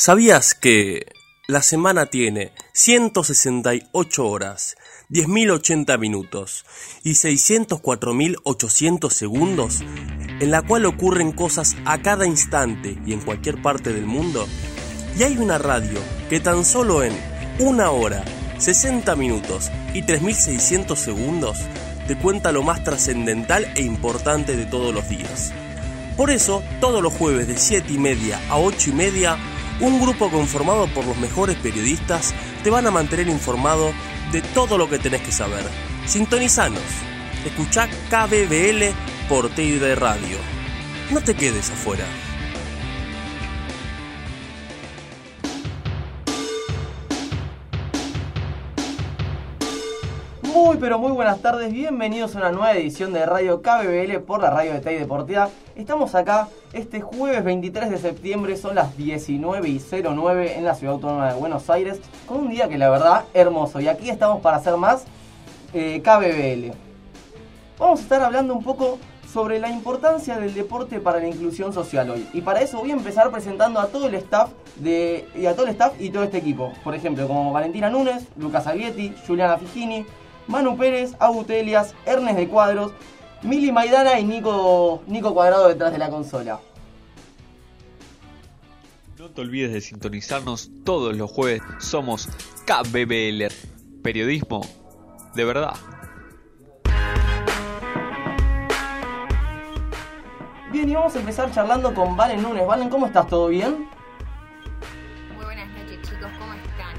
¿Sabías que la semana tiene 168 horas, 10.080 minutos y 604.800 segundos en la cual ocurren cosas a cada instante y en cualquier parte del mundo? Y hay una radio que tan solo en una hora, 60 minutos y 3.600 segundos te cuenta lo más trascendental e importante de todos los días. Por eso, todos los jueves de 7 y media a 8 y media, un grupo conformado por los mejores periodistas te van a mantener informado de todo lo que tenés que saber. Sintonizanos. Escuchá KBBL por TID Radio. No te quedes afuera. Muy pero muy buenas tardes, bienvenidos a una nueva edición de Radio KBBL por la radio de TAI Deportiva. Estamos acá este jueves 23 de septiembre, son las 19 y 09 en la ciudad autónoma de Buenos Aires, con un día que la verdad hermoso. Y aquí estamos para hacer más eh, KBBL. Vamos a estar hablando un poco sobre la importancia del deporte para la inclusión social hoy. Y para eso voy a empezar presentando a todo el staff de, y a todo el staff y todo este equipo. Por ejemplo, como Valentina Núñez, Lucas Aglietti, Juliana Figini, Manu Pérez, Agutelias, Ernest de Cuadros, Mili Maidana y Nico, Nico Cuadrado detrás de la consola. No te olvides de sintonizarnos todos los jueves. Somos KBBL, periodismo de verdad. Bien, y vamos a empezar charlando con Valen Núñez. Valen, ¿cómo estás? ¿Todo bien? Muy buenas noches, chicos. ¿Cómo están?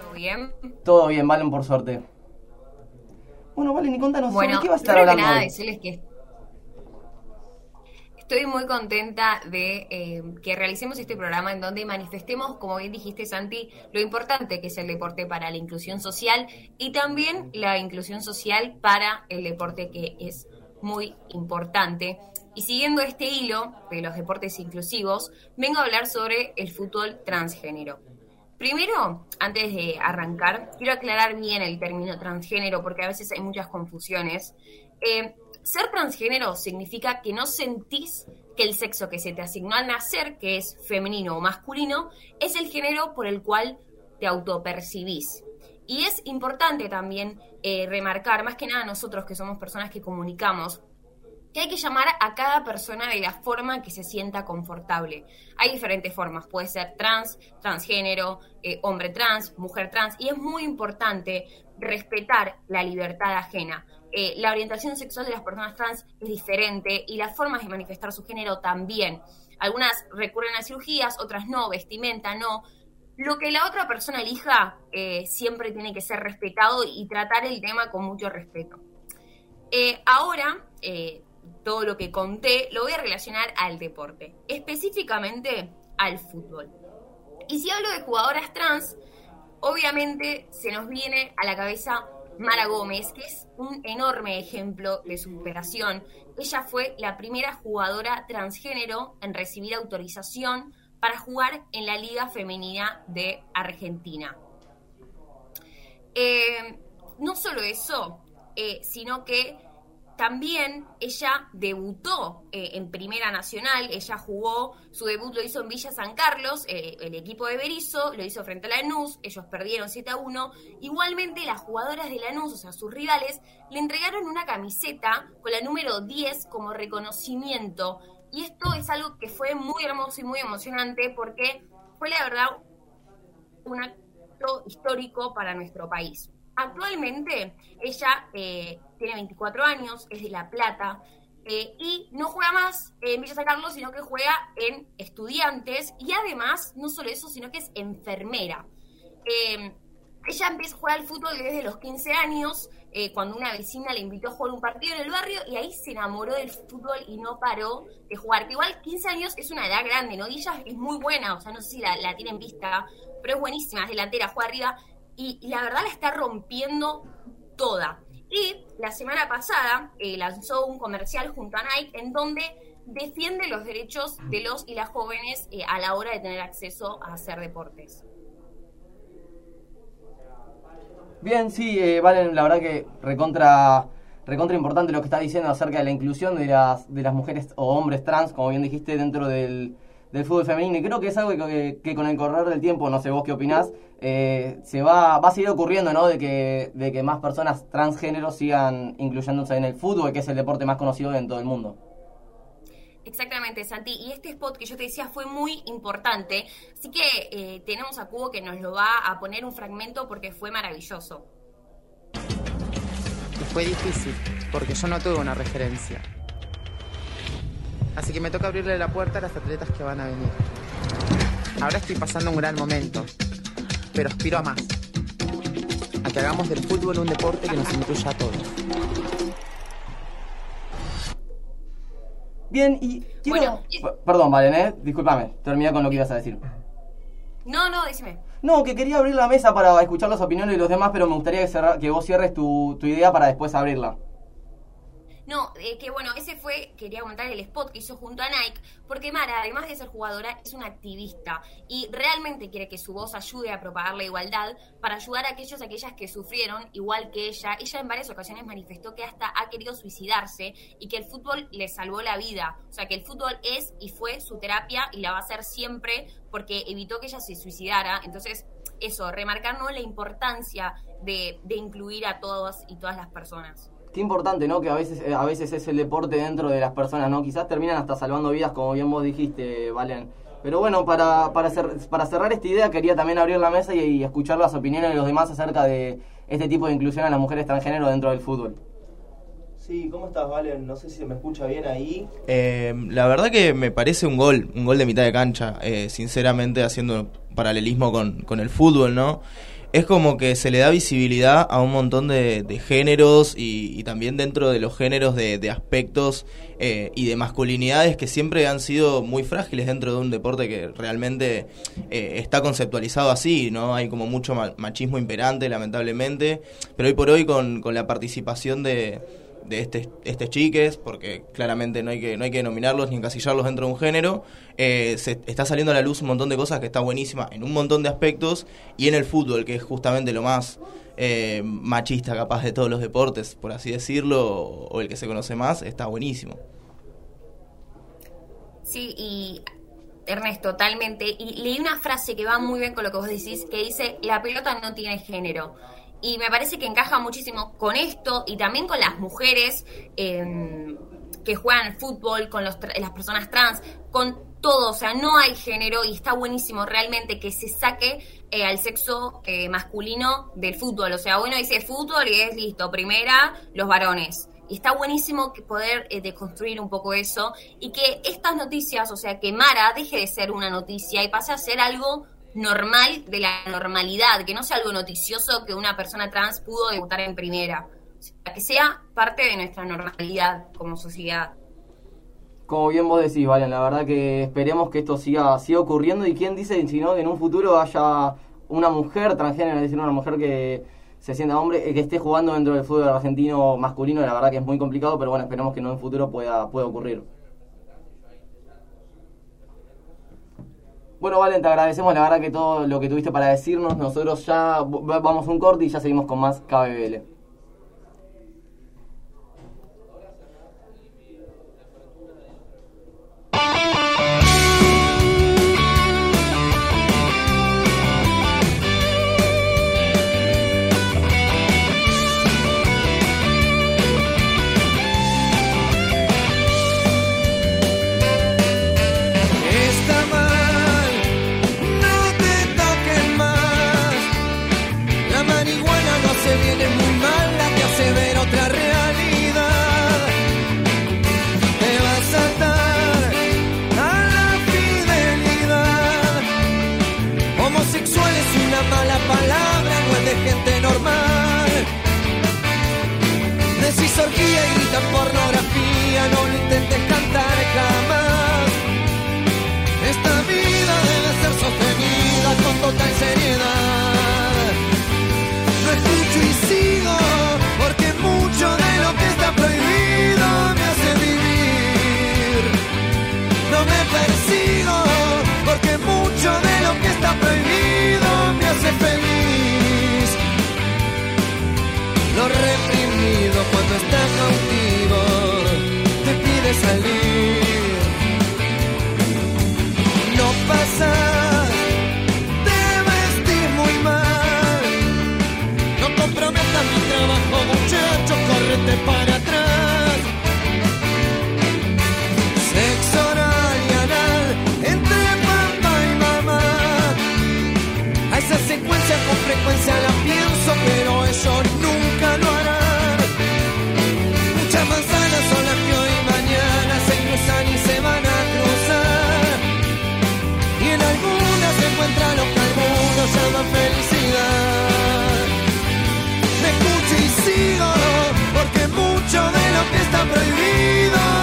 ¿Todo bien? Todo bien, Valen, por suerte. Bueno, Valen, y contanos, Bueno, ¿sobre qué vas a estar primero que hablando nada hoy? decirles que estoy muy contenta de eh, que realicemos este programa en donde manifestemos, como bien dijiste Santi, lo importante que es el deporte para la inclusión social y también la inclusión social para el deporte que es muy importante. Y siguiendo este hilo de los deportes inclusivos, vengo a hablar sobre el fútbol transgénero. Primero, antes de arrancar, quiero aclarar bien el término transgénero porque a veces hay muchas confusiones. Eh, ser transgénero significa que no sentís que el sexo que se te asignó al nacer, que es femenino o masculino, es el género por el cual te autopercibís. Y es importante también eh, remarcar, más que nada nosotros que somos personas que comunicamos, que hay que llamar a cada persona de la forma que se sienta confortable. Hay diferentes formas, puede ser trans, transgénero, eh, hombre trans, mujer trans, y es muy importante respetar la libertad ajena. Eh, la orientación sexual de las personas trans es diferente y las formas de manifestar su género también. Algunas recurren a cirugías, otras no, vestimenta no. Lo que la otra persona elija eh, siempre tiene que ser respetado y tratar el tema con mucho respeto. Ahora, todo lo que conté lo voy a relacionar al deporte, específicamente al fútbol. Y si hablo de jugadoras trans, obviamente se nos viene a la cabeza Mara Gómez, que es un enorme ejemplo de superación. Ella fue la primera jugadora transgénero en recibir autorización para jugar en la Liga Femenina de Argentina. Eh, no solo eso, eh, sino que también ella debutó eh, en Primera Nacional, ella jugó, su debut lo hizo en Villa San Carlos, eh, el equipo de Berizo lo hizo frente a Lanús, ellos perdieron 7 a 1. Igualmente las jugadoras de Lanús, o sea, sus rivales, le entregaron una camiseta con la número 10 como reconocimiento. Y esto es algo que fue muy hermoso y muy emocionante porque fue la verdad un acto histórico para nuestro país. Actualmente ella eh, tiene 24 años, es de La Plata eh, y no juega más en Villa San Carlos, sino que juega en estudiantes y además, no solo eso, sino que es enfermera. Eh, ella empieza a jugar al fútbol desde los 15 años, cuando una vecina le invitó a jugar un partido en el barrio y ahí se enamoró del fútbol y no paró de jugar. Que igual 15 años es una edad grande, ¿no? Y ella es muy buena, o sea, no sé si la, la tienen vista, pero es buenísima, es delantera, juega arriba y, la verdad la está rompiendo toda. Y la semana pasada eh, lanzó un comercial junto a Nike en donde defiende los derechos de los y las jóvenes eh, a la hora de tener acceso a hacer deportes. Bien, sí, eh, Valen, la verdad que recontra, recontra importante lo que estás diciendo acerca de la inclusión de las, de las mujeres o hombres trans, como bien dijiste, dentro del, del fútbol femenino. Y creo que es algo que, que con el correr del tiempo, no sé vos qué opinás, eh, se va, va a seguir ocurriendo, ¿no? De que, de que más personas transgénero sigan incluyéndose en el fútbol, que es el deporte más conocido en todo el mundo. Exactamente, Santi. Y este spot que yo te decía fue muy importante. Así que eh, tenemos a Cubo que nos lo va a poner un fragmento porque fue maravilloso. Fue difícil, porque yo no tuve una referencia. Así que me toca abrirle la puerta a las atletas que van a venir. Ahora estoy pasando un gran momento, pero aspiro a más. A que hagamos del fútbol un deporte que nos incluya a todos. Bien, y quiero... Bueno, y- Perdón, Valen, ¿eh? Discúlpame, termina con lo que ibas a decir. No, no, decime. No, que quería abrir la mesa para escuchar las opiniones de los demás, pero me gustaría que, cerra- que vos cierres tu, tu idea para después abrirla. No, eh, que bueno, ese fue, quería comentar el spot que hizo junto a Nike, porque Mara, además de ser jugadora, es una activista y realmente quiere que su voz ayude a propagar la igualdad para ayudar a aquellos y aquellas que sufrieron igual que ella. Ella en varias ocasiones manifestó que hasta ha querido suicidarse y que el fútbol le salvó la vida. O sea, que el fútbol es y fue su terapia y la va a ser siempre porque evitó que ella se suicidara. Entonces, eso, remarcar ¿no? la importancia de, de incluir a todos y todas las personas. Qué importante, ¿no? Que a veces, eh, a veces es el deporte dentro de las personas, ¿no? Quizás terminan hasta salvando vidas, como bien vos dijiste, Valen. Pero bueno, para, para, cer- para cerrar esta idea, quería también abrir la mesa y, y escuchar las opiniones de los demás acerca de este tipo de inclusión a las mujeres transgénero dentro del fútbol. Sí, ¿cómo estás, Valen? No sé si me escucha bien ahí. Eh, la verdad que me parece un gol, un gol de mitad de cancha, eh, sinceramente haciendo paralelismo con, con el fútbol, ¿no? Es como que se le da visibilidad a un montón de, géneros y, también dentro de los géneros de, aspectos eh, y de masculinidades que siempre han sido muy frágiles dentro de un deporte que realmente eh, está conceptualizado así, ¿no? Hay como mucho ma- machismo imperante, lamentablemente, pero hoy por hoy con, con la participación de, de este, este chiques, porque claramente no hay que no hay que denominarlos ni encasillarlos dentro de un género, eh, se está saliendo a la luz un montón de cosas que está buenísima en un montón de aspectos y en el fútbol, que es justamente lo más eh, machista capaz de todos los deportes, por así decirlo, o, el que se conoce más, está buenísimo. Sí, y Ernesto, totalmente. Y leí una frase que va muy bien con lo que vos decís, que dice, la pelota no tiene género. Y me parece que encaja muchísimo con esto y también con las mujeres eh, que juegan fútbol, con los las personas trans, con todo. O sea, no hay género y está buenísimo realmente que se saque eh, al sexo eh, masculino del fútbol. O sea, uno dice fútbol y es listo, primera, los varones. Y está buenísimo que poder eh, deconstruir un poco eso y que estas noticias, o sea, que Mara deje de ser una noticia y pase a ser algo normal de la normalidad, que no sea algo noticioso que una persona trans pudo debutar en primera. O sea, que sea parte de nuestra normalidad como sociedad. Como bien vos decís, Valen, la verdad que esperemos que esto siga, siga ocurriendo y quién dice si no que en un futuro haya una mujer transgénero, es decir, una mujer que se sienta hombre, eh, que esté jugando dentro del fútbol argentino masculino, la verdad que es muy complicado, pero bueno, esperemos que no en futuro pueda, pueda ocurrir. Bueno, Valen, te agradecemos la verdad que todo lo que tuviste para decirnos. Nosotros ya vamos un corte y ya seguimos con más KBBL. Salir. No pasas, te vestís muy mal. No comprometas mi trabajo, muchacho, córrete para está prohibido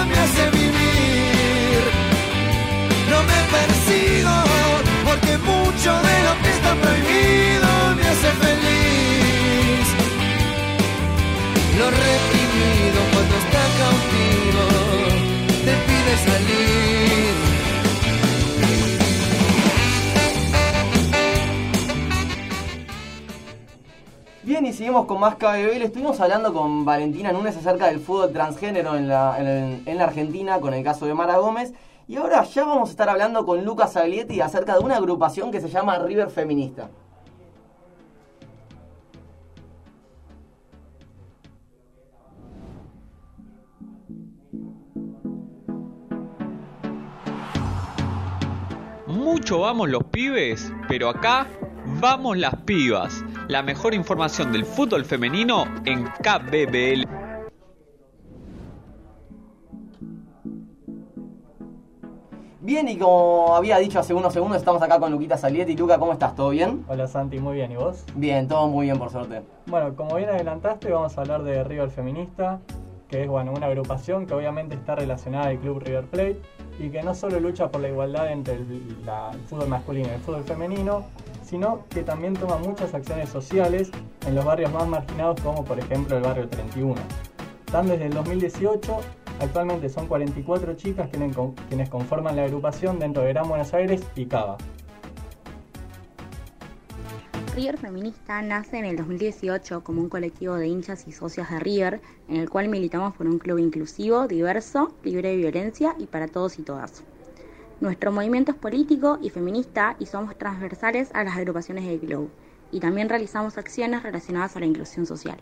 Y seguimos con más KBB. Le estuvimos hablando con Valentina Núñez acerca del fútbol transgénero en la, en la Argentina con el caso de Mara Gómez. Y ahora ya vamos a estar hablando con Lucas Aglietti acerca de una agrupación que se llama River Feminista. Mucho vamos los pibes, pero acá vamos las pibas. La mejor información del fútbol femenino en KBBL. Bien, y como había dicho hace unos segundos, estamos acá con Luquita Saglietti. Luca, ¿cómo estás? ¿Todo bien? Hola Santi, muy bien, ¿y vos? Bien, todo muy bien, por suerte. Bueno, como bien adelantaste, vamos a hablar de River Feminista, que es bueno, una agrupación que obviamente está relacionada al club River Plate y que no solo lucha por la igualdad entre el, la- el fútbol masculino y el fútbol femenino, sino que también toma muchas acciones sociales en los barrios más marginados, como por ejemplo el barrio 31. Están desde el 2018, actualmente son 44 chicas quienes conforman la agrupación dentro de Gran Buenos Aires y Cava. River Feminista nace en el 2018 como un colectivo de hinchas y socias de River, en el cual militamos por un club inclusivo, diverso, libre de violencia y para todos y todas. Nuestro movimiento es político y feminista y somos transversales a las agrupaciones del club, y también realizamos acciones relacionadas a la inclusión social.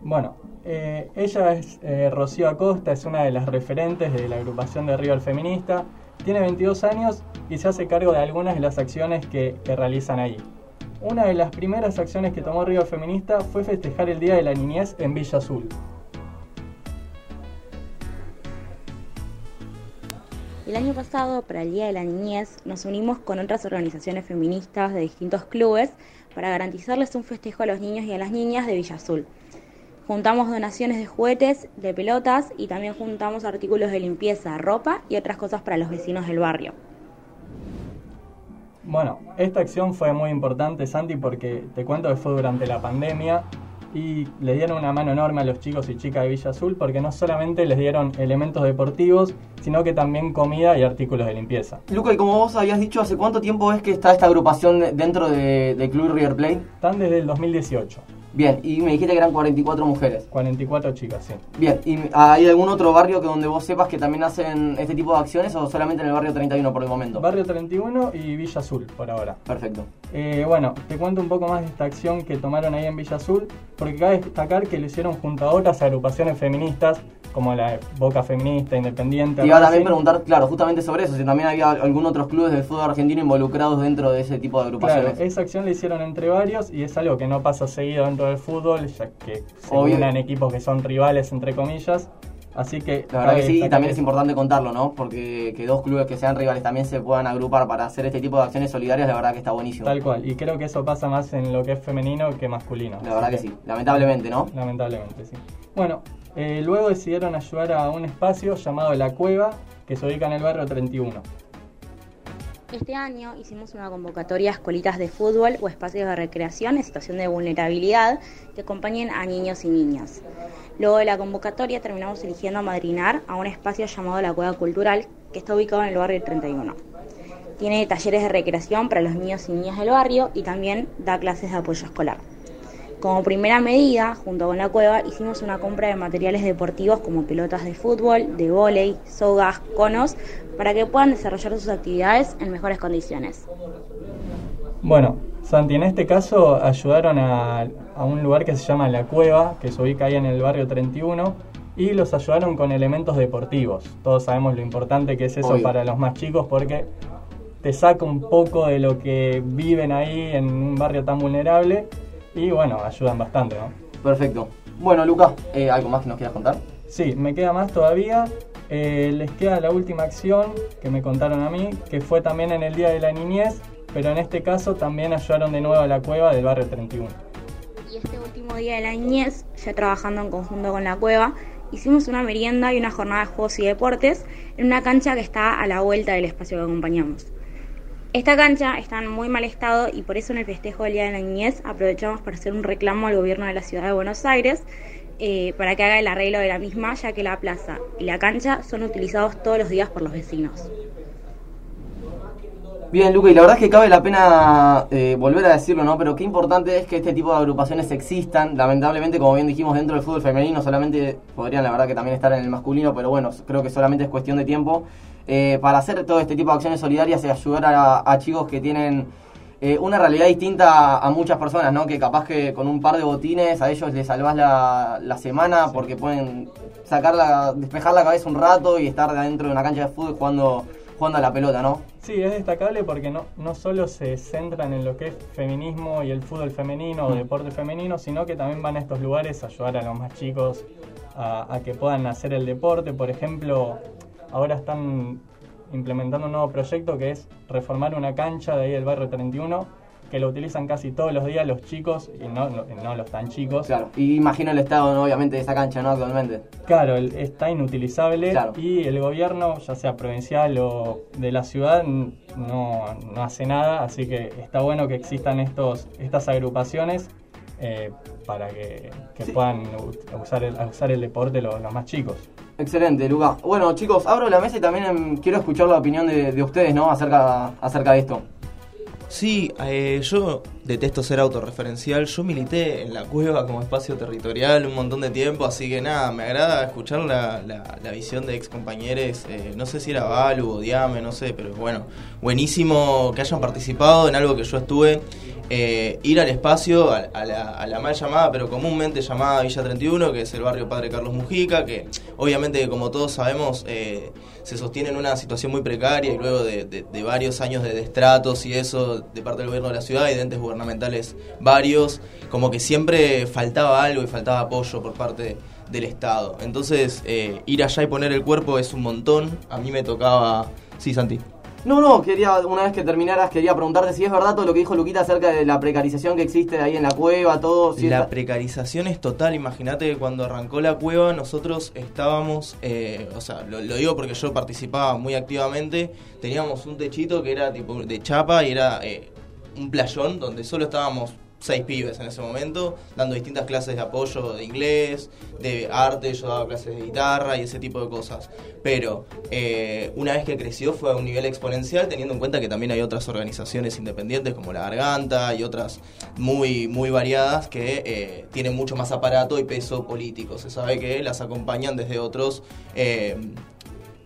Bueno, eh, ella es eh, Rocío Acosta, es una de las referentes de la agrupación de River Feminista. Tiene 22 años y se hace cargo de algunas de las acciones que, que realizan ahí. Una de las primeras acciones que tomó River Feminista fue festejar el Día de la Niñez en Villa Azul. El año pasado, para el Día de la Niñez, nos unimos con otras organizaciones feministas de distintos clubes para garantizarles un festejo a los niños y a las niñas de Villa Azul. Juntamos donaciones de juguetes, de pelotas y también juntamos artículos de limpieza, ropa y otras cosas para los vecinos del barrio. Bueno, esta acción fue muy importante, Santi, porque te cuento que fue durante la pandemia y le dieron una mano enorme a los chicos y chicas de Villa Azul porque no solamente les dieron elementos deportivos, sino que también comida y artículos de limpieza. Luca, y como vos habías dicho, ¿hace cuánto tiempo es que está esta agrupación de- dentro de- del club River Plate? Están desde el 2018. Bien, y me dijiste que eran 44 mujeres. 44 chicas, sí. Bien, ¿y hay algún otro barrio que donde vos sepas que también hacen este tipo de acciones o solamente en el barrio 31 por el momento? Barrio 31 y Villa Azul por ahora. Perfecto. Eh, bueno, te cuento un poco más de esta acción que tomaron ahí en Villa Azul, porque cabe destacar que lo hicieron junto a otras agrupaciones feministas, como la Boca Feminista, Independiente. Te iba a también preguntar, claro, justamente sobre eso, si también había algún otros clubes del fútbol argentino involucrados dentro de ese tipo de Claro, agrupaciones. esa acción la hicieron entre varios y es algo que no pasa seguido dentro del fútbol, ya que se Obvio. unen equipos que son rivales, entre comillas. Así que. La verdad que sí, y también es importante contarlo, ¿no? Porque que dos clubes que sean rivales también se puedan agrupar para hacer este tipo de acciones solidarias, la verdad que está buenísimo. Tal cual, y creo que eso pasa más en lo que es femenino que masculino. La verdad que sí, lamentablemente, ¿no? Lamentablemente, sí. Bueno, eh, luego decidieron ayudar a un espacio llamado La Cueva, que se ubica en el barrio 31. Este año hicimos una convocatoria a escuelitas de fútbol o espacios de recreación en situación de vulnerabilidad que acompañen a niños y niñas. Luego de la convocatoria terminamos eligiendo madrinar a un espacio llamado La Cueva Cultural que está ubicado en el barrio 31. Tiene talleres de recreación para los niños y niñas del barrio y también da clases de apoyo escolar. Como primera medida, junto con la cueva, hicimos una compra de materiales deportivos como pelotas de fútbol, de vóley, sogas, conos, para que puedan desarrollar sus actividades en mejores condiciones. Bueno, Santi, en este caso ayudaron a, a un lugar que se llama La Cueva, que se ubica ahí en el barrio 31, y los ayudaron con elementos deportivos. Todos sabemos lo importante que es eso Obvio. para los más chicos porque te saca un poco de lo que viven ahí en un barrio tan vulnerable y bueno, ayudan bastante, ¿no? Perfecto. Bueno, Lucas, eh, ¿algo más que nos quieras contar? Sí, me queda más todavía. Eh, les queda la última acción que me contaron a mí, que fue también en el Día de la Niñez, pero en este caso también ayudaron de nuevo a la cueva del barrio 31. Y este último día de la niñez, ya trabajando en conjunto con la cueva, hicimos una merienda y una jornada de juegos y deportes en una cancha que está a la vuelta del espacio que acompañamos. Esta cancha está en muy mal estado y por eso en el festejo del Día de la Niñez aprovechamos para hacer un reclamo al gobierno de la ciudad de Buenos Aires eh, para que haga el arreglo de la misma, ya que la plaza y la cancha son utilizados todos los días por los vecinos. Bien, Luca, y la verdad es que cabe la pena eh, volver a decirlo, ¿no? Pero qué importante es que este tipo de agrupaciones existan. Lamentablemente, como bien dijimos, dentro del fútbol femenino solamente podrían, la verdad, que también estar en el masculino, pero bueno, creo que solamente es cuestión de tiempo. eh, para hacer todo este tipo de acciones solidarias y ayudar a, a chicos que tienen eh, una realidad distinta a, a muchas personas, ¿no? Que capaz que con un par de botines a ellos les salvás la, la semana porque pueden sacar la, despejar la cabeza un rato y estar dentro de una cancha de fútbol jugando, jugando a la pelota, ¿no? Sí, es destacable porque no, no solo se centran en lo que es feminismo y el fútbol femenino o Mm. deporte femenino, sino que también van a estos lugares a ayudar a los más chicos a, a que puedan hacer el deporte. Por ejemplo, ahora están implementando un nuevo proyecto que es reformar una cancha de ahí del barrio 31 que lo utilizan casi todos los días los chicos y no, no, no los tan chicos. Claro, y imagino el estado, ¿no? obviamente, de esa cancha, ¿no? Actualmente. Claro, está inutilizable Claro. y el gobierno, ya sea provincial o de la ciudad, no, no hace nada, así que está bueno que existan estos, estas agrupaciones eh, para que, que puedan u- usar el, usar el deporte los, los más chicos. Excelente, Lucas. Bueno, chicos, abro la mesa y también em, quiero escuchar la opinión de, de ustedes, ¿no? Acerca, acerca de esto. Sí, eh, yo detesto ser autorreferencial. Yo milité en la cueva como espacio territorial un montón de tiempo, así que nada, me agrada escuchar la, la- visión de ex compañeros. no sé si era Balu o Diame, no sé, pero bueno, buenísimo que hayan participado en algo que yo estuve. Eh, ir al espacio, a, la, mal llamada, pero comúnmente llamada Villa 31, que es el barrio Padre Carlos Mujica, que obviamente, como todos sabemos, eh, se sostiene en una situación muy precaria y luego de varios años de destratos y eso de parte del gobierno de la ciudad y de entes gubernamentales varios, como que siempre faltaba algo y faltaba apoyo por parte del Estado. Entonces, eh, ir allá y poner el cuerpo es un montón. A mí me tocaba... Sí, Santi. No, no, quería, una vez que terminaras, quería preguntarte si es verdad todo lo que dijo Luquita acerca de la precarización que existe ahí en la cueva, todo. Si La precarización es total. Imagínate que cuando arrancó la cueva, nosotros estábamos, eh, o sea, lo, lo digo porque yo participaba muy activamente. Teníamos un techito que era tipo de chapa y era eh, un playón donde solo estábamos seis pibes en ese momento, dando distintas clases de apoyo de inglés, de arte, yo daba clases de guitarra y ese tipo de cosas. Pero eh, una vez que creció fue a un nivel exponencial, teniendo en cuenta que también hay otras organizaciones independientes como La Garganta y otras muy, muy variadas que eh, tienen mucho más aparato y peso político. Se sabe que las acompañan desde otros eh,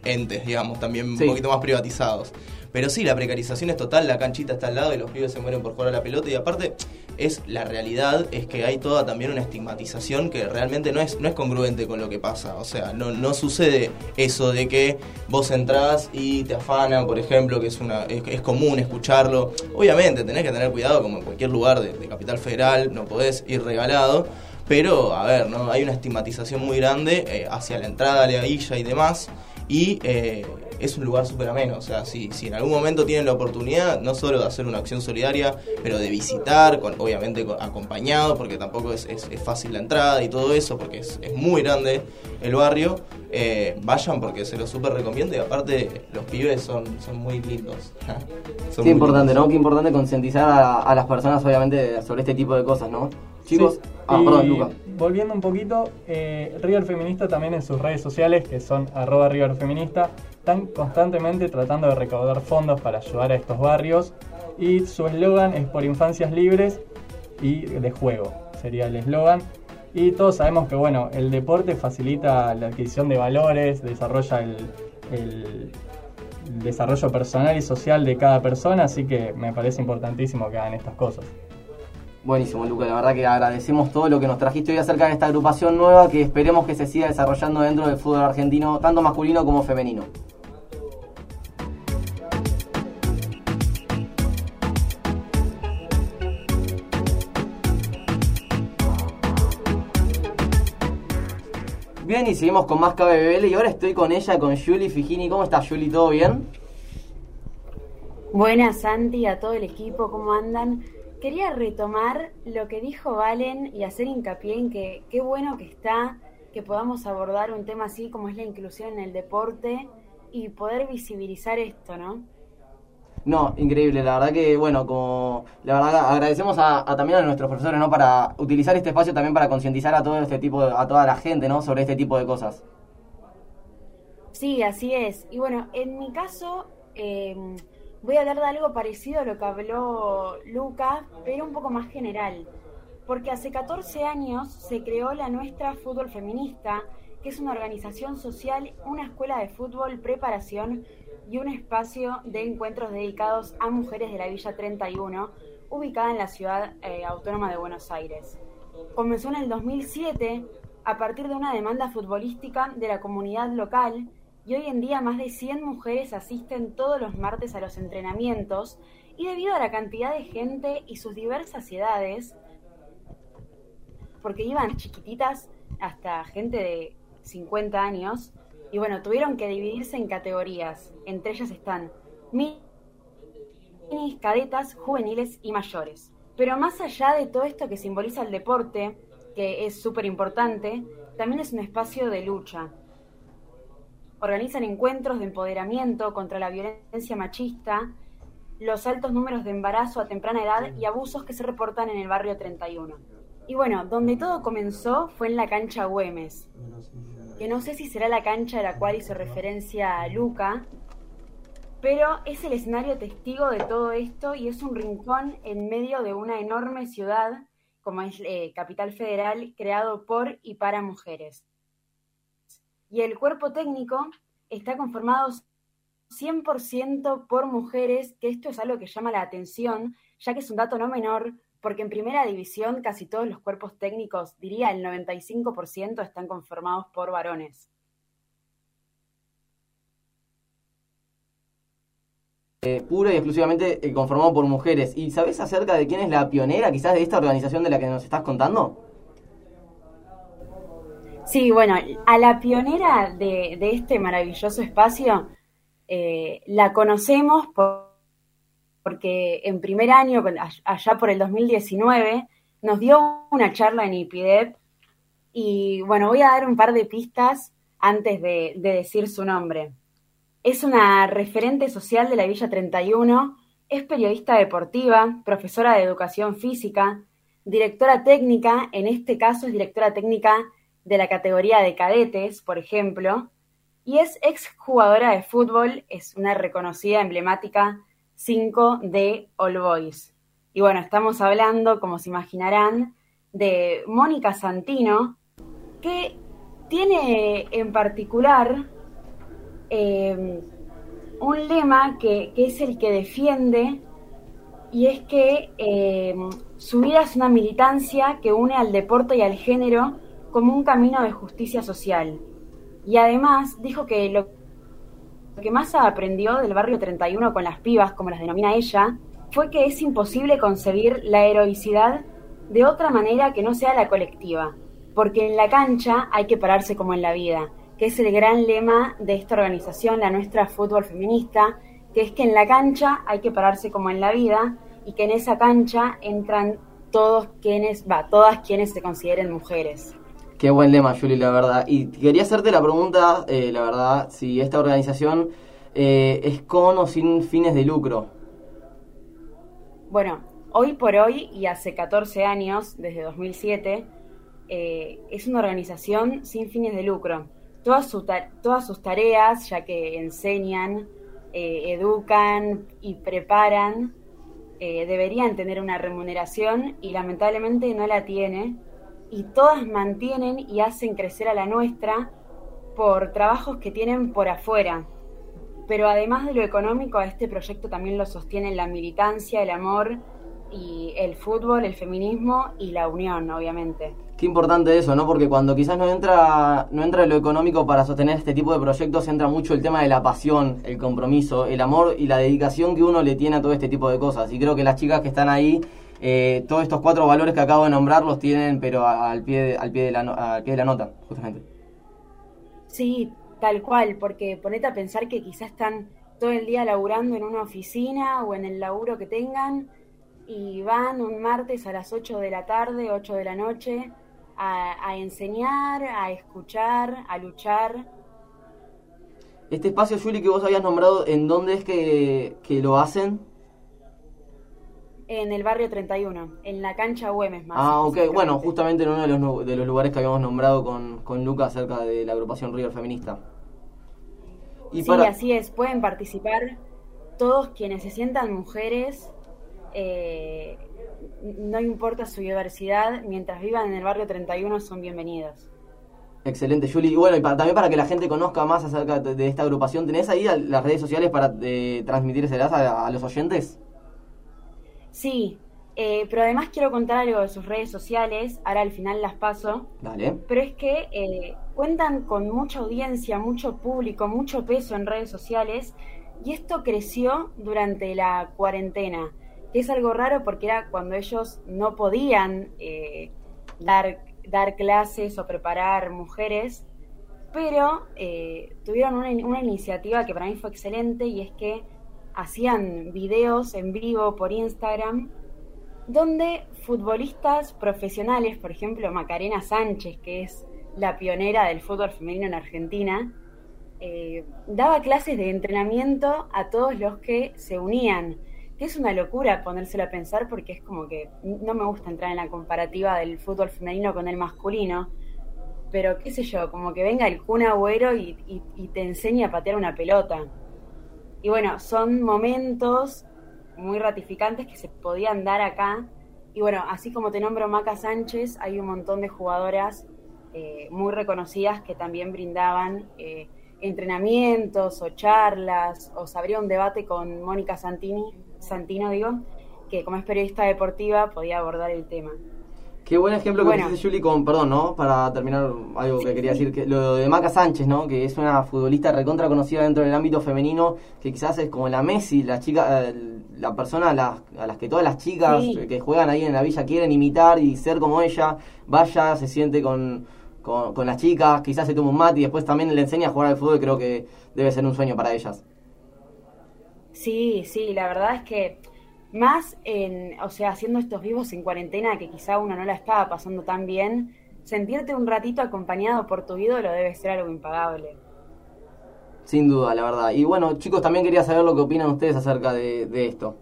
entes, digamos, también Sí. un poquito más privatizados. Pero sí, la precarización es total, la canchita está al lado y los pibes se mueren por jugar a la pelota y aparte es la realidad es que hay toda también una estigmatización que realmente no es no es congruente con lo que pasa, o sea, no, no sucede eso de que vos entrás y te afanan, por ejemplo, que es una es, común escucharlo. Obviamente tenés que tener cuidado como en cualquier lugar de, capital federal, no podés ir regalado, pero a ver, no hay una estigmatización muy grande eh, hacia la entrada la y demás y eh, es un lugar súper ameno. O sea, si, si en algún momento tienen la oportunidad, no solo de hacer una acción solidaria, pero de visitar, con, obviamente con- acompañado, porque tampoco es, es- es fácil la entrada y todo eso, porque es, es muy grande el barrio, eh, vayan porque se lo súper recomiendo y aparte los pibes son, son muy lindos. Son Qué muy importante, lindos. ¿no? Qué importante concientizar a, a las personas, obviamente, sobre este tipo de cosas, ¿no? Chicos, Sí, ah, y perdón, Luca. Volviendo un poquito, eh, River Feminista también en sus redes sociales, que son arroba River Feminista, están constantemente tratando de recaudar fondos para ayudar a estos barrios y su eslogan es por infancias libres y de juego. sería el eslogan. Y todos sabemos que bueno, el deporte facilita la adquisición de valores, desarrolla el, el desarrollo personal y social de cada persona, así que me parece importantísimo que hagan estas cosas. Buenísimo, Luca. La verdad que agradecemos todo lo que nos trajiste hoy acerca de esta agrupación nueva que esperemos que se siga desarrollando dentro del fútbol argentino, tanto masculino como femenino. Bien, y seguimos con más KBBL y ahora estoy con ella, con Julie Figini. ¿Cómo estás, Julie? ¿Todo bien? Buenas, Santi, a todo el equipo, ¿cómo andan? Quería retomar lo que dijo Valen y hacer hincapié en que qué bueno que está que podamos abordar un tema así como es la inclusión en el deporte y poder visibilizar esto, ¿no? No, increíble, la verdad que, bueno, como la verdad agradecemos a, también a nuestros profesores, ¿no? Para utilizar este espacio también para concientizar a todo este tipo, a toda la gente, ¿no? Sobre este tipo de cosas. Sí, así es. Y bueno, en mi caso, eh, voy a hablar de algo parecido a lo que habló Lucas, pero un poco más general. Porque hace 14 años se creó la Nuestra Fútbol Feminista, que es una organización social, una escuela de fútbol, preparación y un espacio de encuentros dedicados a mujeres de la Villa 31, ubicada en la ciudad eh, autónoma de Buenos Aires. Comenzó en el 2007 a partir de una demanda futbolística de la comunidad local y hoy en día más de 100 mujeres asisten todos los martes a los entrenamientos y debido a la cantidad de gente y sus diversas edades, porque iban chiquititas hasta gente de 50 años, y bueno, tuvieron que dividirse en categorías, entre ellas están minis, cadetas, juveniles y mayores. Pero más allá de todo esto que simboliza el deporte, que es súper importante, también es un espacio de lucha, organizan encuentros de empoderamiento contra la violencia machista, los altos números de embarazo a temprana edad y abusos que se reportan en el barrio 31. Y bueno, donde todo comenzó fue en la cancha Güemes, que no sé si será la cancha a la cual hizo referencia Luca, pero es el escenario testigo de todo esto y es un rincón en medio de una enorme ciudad como es eh, Capital Federal, creado por y para mujeres. Y el cuerpo técnico está conformado 100% por mujeres, que esto es algo que llama la atención, ya que es un dato no menor, porque en primera división casi todos los cuerpos técnicos, diría el 95%, están conformados por varones. Eh, puro y exclusivamente eh, conformado por mujeres. ¿Y sabes acerca de quién es la pionera quizás de esta organización de la que nos estás contando? Sí, bueno, a la pionera de, este maravilloso espacio eh, la conocemos porque en primer año, allá por el 2019, nos dio una charla en IPIDEP y bueno, voy a dar un par de pistas antes de, de decir su nombre. Es una referente social de la Villa 31, es periodista deportiva, profesora de educación física, directora técnica, en este caso es directora técnica de la categoría de cadetes, por ejemplo, y es exjugadora de fútbol, es una reconocida emblemática 5 de All Boys. Y bueno, estamos hablando, como se imaginarán, de Mónica Santino, que tiene en particular eh, un lema que, es el que defiende, y es que eh, su vida es una militancia que une al deporte y al género como un camino de justicia social. Y además dijo que lo que más aprendió del barrio 31 con las pibas, como las denomina ella, fue que es imposible concebir la heroicidad de otra manera que no sea la colectiva, porque en la cancha hay que pararse como en la vida, que es el gran lema de esta organización, la nuestra fútbol feminista, que es que en la cancha hay que pararse como en la vida y que en esa cancha entran todos quienes, va, todas quienes se consideren mujeres. Qué buen lema, Julie, la verdad. Y quería hacerte la pregunta, eh, la verdad, si esta organización eh, es con o sin fines de lucro. Bueno, hoy por hoy y hace 14 años, desde 2007, eh, es una organización sin fines de lucro. Todas, todas sus tareas, ya que enseñan, educan y preparan, deberían tener una remuneración y lamentablemente no la tiene. Y todas mantienen y hacen crecer a la nuestra por trabajos que tienen por afuera. Pero además de lo económico, a este proyecto también lo sostienen la militancia, el amor y el fútbol, el feminismo y la unión, obviamente. Qué importante eso, ¿no? Porque cuando quizás no entra, no entra lo económico para sostener este tipo de proyectos, entra mucho el tema de la pasión, el compromiso, el amor y la dedicación que uno le tiene a todo este tipo de cosas. Y creo que las chicas que están ahí, eh, todos estos cuatro valores que acabo de nombrar los tienen, pero al pie, al pie, de, la, al pie de la nota, justamente. Sí, tal cual, porque ponete a pensar que quizás están todo el día laburando en una oficina o en el laburo que tengan y van un martes a las 8 de la tarde, 8 de la noche, a, enseñar, a escuchar, a luchar. Este espacio, Juli, que vos habías nombrado, ¿en dónde es que, lo hacen? En el barrio 31, en la cancha Güemes más. Ah, ok. Bueno, justamente en uno de los, de los lugares que habíamos nombrado con, con Lucas acerca de la agrupación River Feminista. Y sí, así es. Pueden participar todos quienes se sientan mujeres eh, no importa su diversidad, mientras vivan en el barrio 31 son bienvenidos. Excelente, Juli. Y bueno, y también para que la gente conozca más acerca de, esta agrupación, ¿tenés ahí las redes sociales para eh, transmitírselas a, los oyentes? Sí, eh, pero además quiero contar algo de sus redes sociales, ahora al final las paso. Dale. Pero es que eh, cuentan con mucha audiencia, mucho público, mucho peso en redes sociales, y esto creció durante la cuarentena que es algo raro porque era cuando ellos no podían eh, dar, dar clases o preparar mujeres, pero eh, tuvieron una, una, iniciativa que para mí fue excelente y es que hacían videos en vivo por Instagram donde futbolistas profesionales, por ejemplo Macarena Sánchez, que es la pionera del fútbol femenino en Argentina, eh, daba clases de entrenamiento a todos los que se unían es una locura ponérselo a pensar porque es como que no me gusta entrar en la comparativa del fútbol femenino con el masculino, pero qué sé yo, como que venga el Kun Agüero y, te enseñe a patear una pelota. Y bueno, son momentos muy ratificantes que se podían dar acá. Y bueno, así como te nombro Maca Sánchez, hay un montón de jugadoras eh, muy reconocidas que también brindaban eh, entrenamientos o charlas, o se abrió un debate con Mónica Santini Santino, digo, que como es periodista deportiva podía abordar el tema. Qué buen ejemplo que dice Juli con, perdón, ¿no? Para terminar algo que quería decir, que lo de Maca Sánchez, ¿no? Que es una futbolista recontra conocida dentro del ámbito femenino, que quizás es como la Messi, la chica, eh, la persona a las, a las que todas las chicas que juegan ahí en la villa quieren imitar y ser como ella, vaya, se siente con, con, con las chicas, quizás se toma un mate y después también le enseña a jugar al fútbol, creo que debe ser un sueño para ellas. Sí, sí, la verdad es que más en, o sea, haciendo estos vivos en cuarentena que quizá uno no la estaba pasando tan bien, sentirte un ratito acompañado por tu ídolo debe ser algo impagable. Sin duda, la verdad. Y bueno, chicos, también quería saber lo que opinan ustedes acerca de, esto.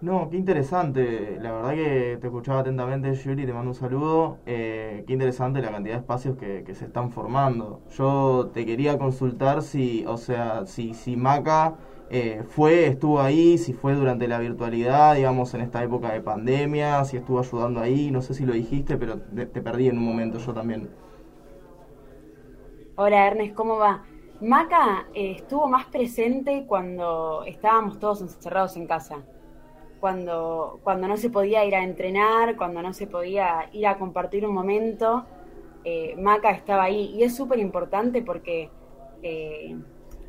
No, qué interesante. La verdad que te escuchaba atentamente, Yuri, te mando un saludo. Eh, qué interesante la cantidad de espacios que, que, se están formando. Yo te quería consultar si, o sea, si, si Maca eh, fue, estuvo ahí, si fue durante la virtualidad, digamos, en esta época de pandemia, si estuvo ayudando ahí, no sé si lo dijiste, pero te, perdí en un momento yo también. Hola Ernest, ¿cómo va? Maca eh, estuvo más presente cuando estábamos todos encerrados en casa, cuando, cuando no se podía ir a entrenar, cuando no se podía ir a compartir un momento, eh, Maca estaba ahí y es súper importante porque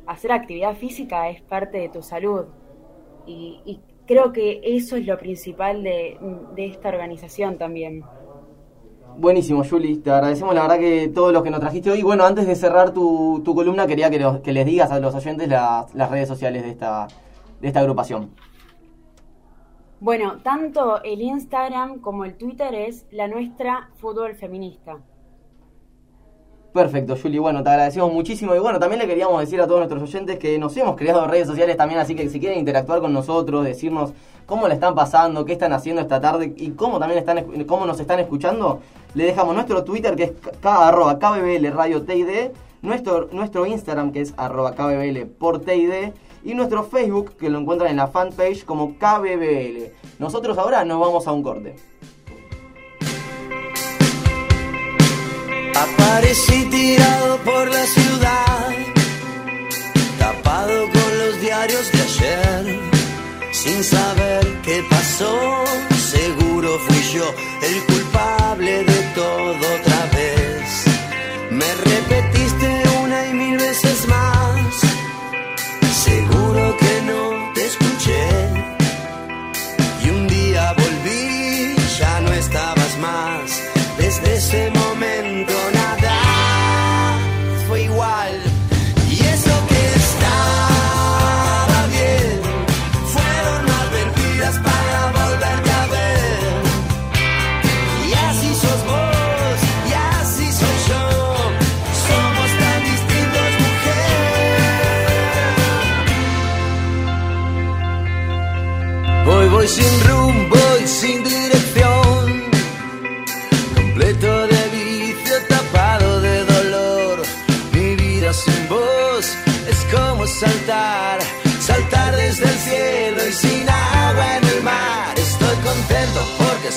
hacer actividad física es parte de tu salud. Y, creo que eso es lo principal de, esta organización también. Buenísimo, Juli. Te agradecemos la verdad que todo lo que nos trajiste hoy. Bueno, antes de cerrar tu, columna, quería que, que, les digas a los oyentes las redes sociales de esta, de esta agrupación. Bueno, tanto el Instagram como el Twitter es la nuestra fútbol feminista. Perfecto, Juli. Bueno, te agradecemos muchísimo. Y bueno, también le queríamos decir a todos nuestros oyentes que nos hemos creado redes sociales también, así que si quieren interactuar con nosotros, decirnos cómo le están pasando, qué están haciendo esta tarde y cómo también están, cómo nos están escuchando, le dejamos nuestro Twitter que es arroba KBBL Radio TID, nuestro, nuestro Instagram que es arroba KBBL por TID y nuestro Facebook que lo encuentran en la fanpage como KBBL. Nosotros ahora nos vamos a un corte. Aparecí tirado por la ciudad, tapado con los diarios de ayer, sin saber qué pasó. Seguro fui yo el culpable de todo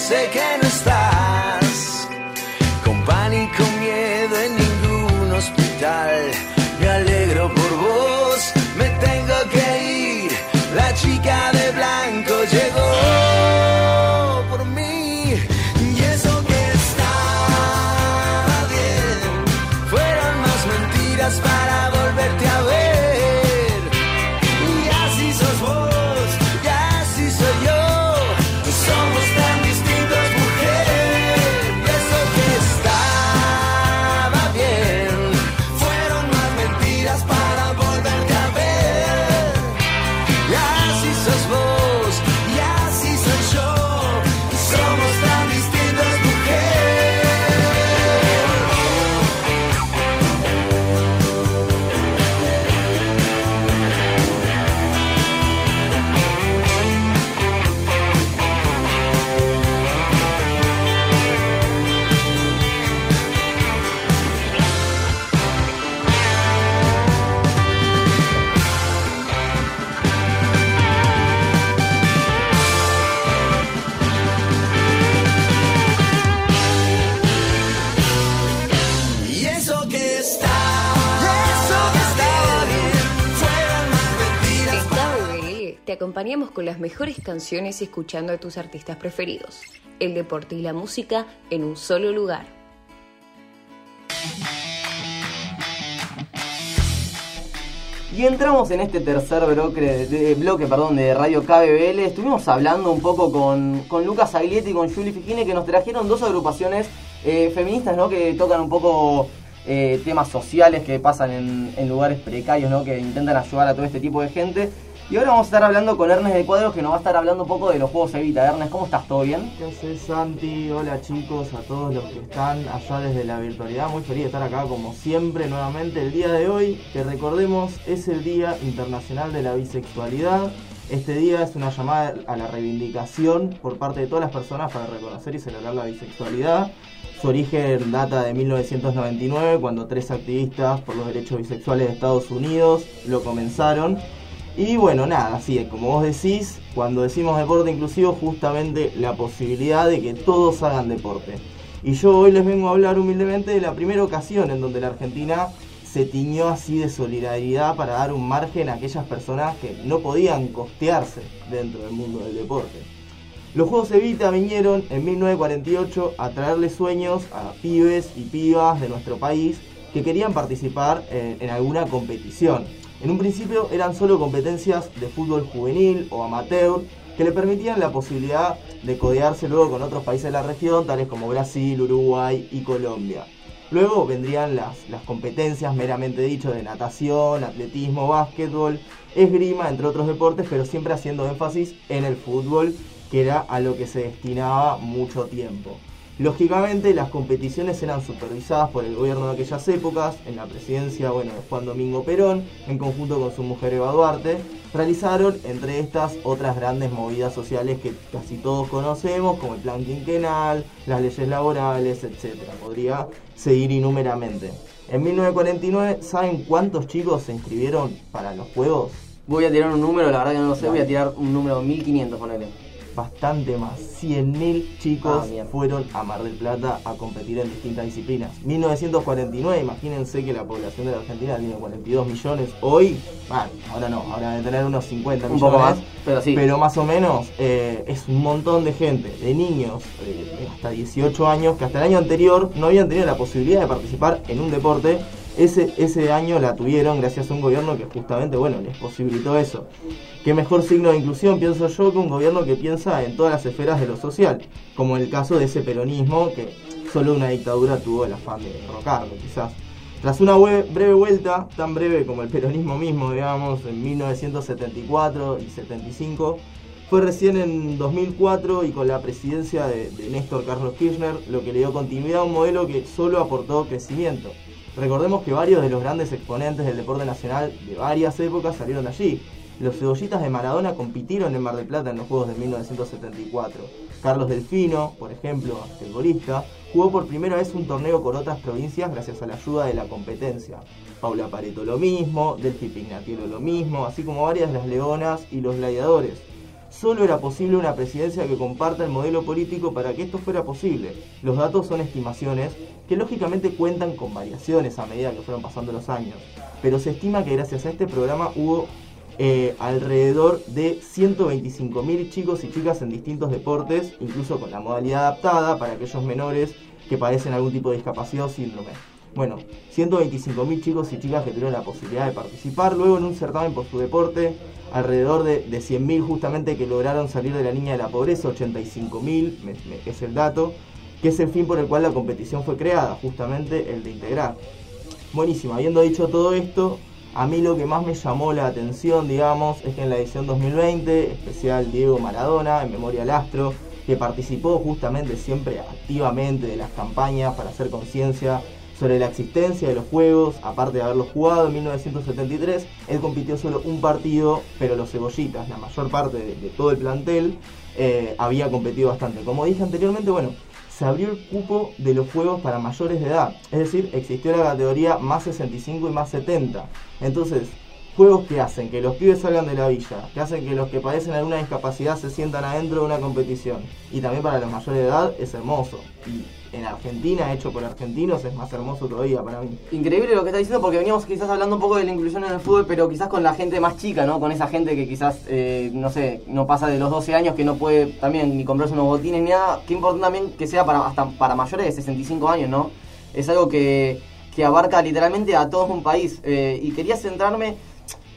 sé que no estás. Con pánico, miedo en ningún hospital. Acompañamos con las mejores canciones y escuchando a tus artistas preferidos. El deporte y la música en un solo lugar. Y entramos en este tercer bloque de, perdón, de Radio KBBL. Estuvimos hablando un poco con, con Lucas Aglietti y con Julie Fijine que nos trajeron dos agrupaciones eh, feministas, ¿no? Que tocan un poco eh, temas sociales que pasan en, en lugares precarios, ¿no? Que intentan ayudar a todo este tipo de gente. Y ahora vamos a estar hablando con Ernest de Cuadros que nos va a estar hablando un poco de los juegos Evita. Ernest, ¿cómo estás? ¿Todo bien? ¿Qué haces Santi? Hola chicos, a todos los que están allá desde la virtualidad. Muy feliz de estar acá como siempre nuevamente el día de hoy, que recordemos es el Día Internacional de la Bisexualidad. Este día es una llamada a la reivindicación por parte de todas las personas para reconocer y celebrar la bisexualidad. Su origen data de 1999, cuando tres activistas por los derechos bisexuales de Estados Unidos lo comenzaron. Y bueno, nada, así como vos decís, cuando decimos deporte inclusivo, justamente la posibilidad de que todos hagan deporte. Y yo hoy les vengo a hablar humildemente de la primera ocasión en donde la Argentina se tiñó así de solidaridad para dar un margen a aquellas personas que no podían costearse dentro del mundo del deporte. Los Juegos Evita vinieron en 1948 a traerle sueños a pibes y pibas de nuestro país que querían participar en alguna competición. En un principio eran solo competencias de fútbol juvenil o amateur que le permitían la posibilidad de codearse luego con otros países de la región, tales como Brasil, Uruguay y Colombia. Luego vendrían las, las competencias meramente dicho de natación, atletismo, básquetbol, esgrima, entre otros deportes, pero siempre haciendo énfasis en el fútbol, que era a lo que se destinaba mucho tiempo. Lógicamente las competiciones eran supervisadas por el gobierno de aquellas épocas, en la presidencia bueno, de Juan Domingo Perón, en conjunto con su mujer Eva Duarte, realizaron entre estas otras grandes movidas sociales que casi todos conocemos, como el plan quinquenal, las leyes laborales, etc. Podría seguir inúmeramente. En 1949, ¿saben cuántos chicos se inscribieron para los Juegos? Voy a tirar un número, la verdad que no lo sé, voy a tirar un número 1500, ponele. Bastante más. 100.000 chicos Ah, fueron a Mar del Plata a competir en distintas disciplinas. 1949, imagínense que la población de la Argentina tiene 42 millones. Hoy, bueno, ahora no, ahora debe tener unos 50 Un millones. poco más, pero sí. Pero más o menos eh, es un montón de gente, de niños eh, de hasta 18 años, que hasta el año anterior no habían tenido la posibilidad de participar en un deporte. Ese, ese año la tuvieron gracias a un gobierno que justamente, bueno, les posibilitó eso. Qué mejor signo de inclusión, pienso yo, que un gobierno que piensa en todas las esferas de lo social, como el caso de ese peronismo que solo una dictadura tuvo el afán de derrocarlo, quizás. Tras una breve vuelta, tan breve como el peronismo mismo, digamos, en 1974 y 75, fue recién en 2004 y con la presidencia de, de Néstor Carlos Kirchner lo que le dio continuidad a un modelo que solo aportó crecimiento. Recordemos que varios de los grandes exponentes del deporte nacional de varias épocas salieron de allí. Los cebollitas de Maradona compitieron en Mar del Plata en los Juegos de 1974. Carlos Delfino, por ejemplo, basquetbolista, jugó por primera vez un torneo con otras provincias gracias a la ayuda de la competencia. Paula Pareto lo mismo, Delphi Pignatiero lo mismo, así como varias de las leonas y los gladiadores. Solo era posible una presidencia que comparta el modelo político para que esto fuera posible. Los datos son estimaciones que lógicamente cuentan con variaciones a medida que fueron pasando los años, pero se estima que gracias a este programa hubo eh, alrededor de 125.000 chicos y chicas en distintos deportes, incluso con la modalidad adaptada para aquellos menores que padecen algún tipo de discapacidad o síndrome. Bueno, 125.000 chicos y chicas que tuvieron la posibilidad de participar luego en un certamen por su deporte, alrededor de, de 100.000 justamente que lograron salir de la línea de la pobreza, 85.000 me- me- es el dato, que es el fin por el cual la competición fue creada, justamente el de integrar. Buenísimo, habiendo dicho todo esto, a mí lo que más me llamó la atención, digamos, es que en la edición 2020, especial Diego Maradona, en memoria al Astro, que participó justamente siempre activamente de las campañas para hacer conciencia sobre la existencia de los juegos, aparte de haberlos jugado en 1973, él compitió solo un partido, pero los cebollitas, la mayor parte de, todo el plantel, eh, había competido bastante. Como dije anteriormente, bueno, se abrió el cupo de los juegos para mayores de edad. Es decir, existió la categoría más 65 y más 70. Entonces, juegos que hacen que los pibes salgan de la villa, que hacen que los que padecen alguna discapacidad se sientan adentro de una competición. Y también para los mayores de edad es hermoso. En Argentina, hecho por argentinos, es más hermoso todavía para mí. Increíble lo que está diciendo porque veníamos quizás hablando un poco de la inclusión en el fútbol, pero quizás con la gente más chica, ¿no? Con esa gente que quizás, eh, no sé, no pasa de los 12 años, que no puede también ni comprarse unos botines ni nada. Qué importante también que sea para hasta para mayores de 65 años, ¿no? Es algo que, que abarca literalmente a todo un país. Eh, y quería centrarme,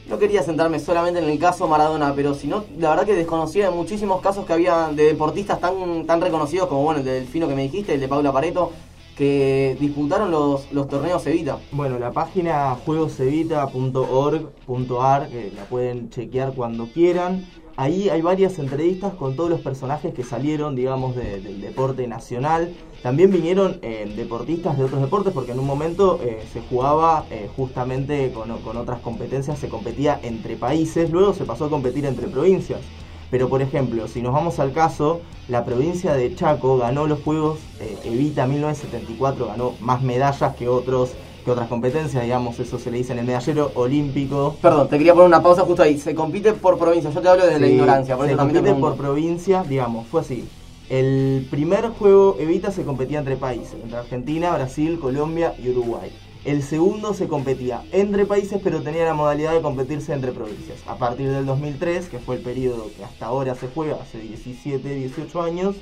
no quería centrarme solamente en el caso Maradona, pero sino, la verdad que desconocía de muchísimos casos que había de deportistas tan, tan reconocidos como, bueno, el de Delfino que me dijiste, el de Paula Pareto, que disputaron los, los torneos Evita. Bueno, la página juegosevita.org.ar, que la pueden chequear cuando quieran. Ahí hay varias entrevistas con todos los personajes que salieron, digamos, de- del deporte nacional. También vinieron eh, deportistas de otros deportes, porque en un momento eh, se jugaba eh, justamente con, con otras competencias, se competía entre países, luego se pasó a competir entre provincias. Pero por ejemplo, si nos vamos al caso, la provincia de Chaco ganó los Juegos Evita 1974, ganó más medallas que otros que otras competencias, digamos, eso se le dice en el medallero olímpico. Perdón, te quería poner una pausa justo ahí. Se compite por provincia. Yo te hablo de la ignorancia, por se eso compite por provincia, digamos, fue así. El primer juego Evita se competía entre países, entre Argentina, Brasil, Colombia y Uruguay. El segundo se competía entre países, pero tenía la modalidad de competirse entre provincias. A partir del 2003, que fue el periodo que hasta ahora se juega, hace 17, 18 años,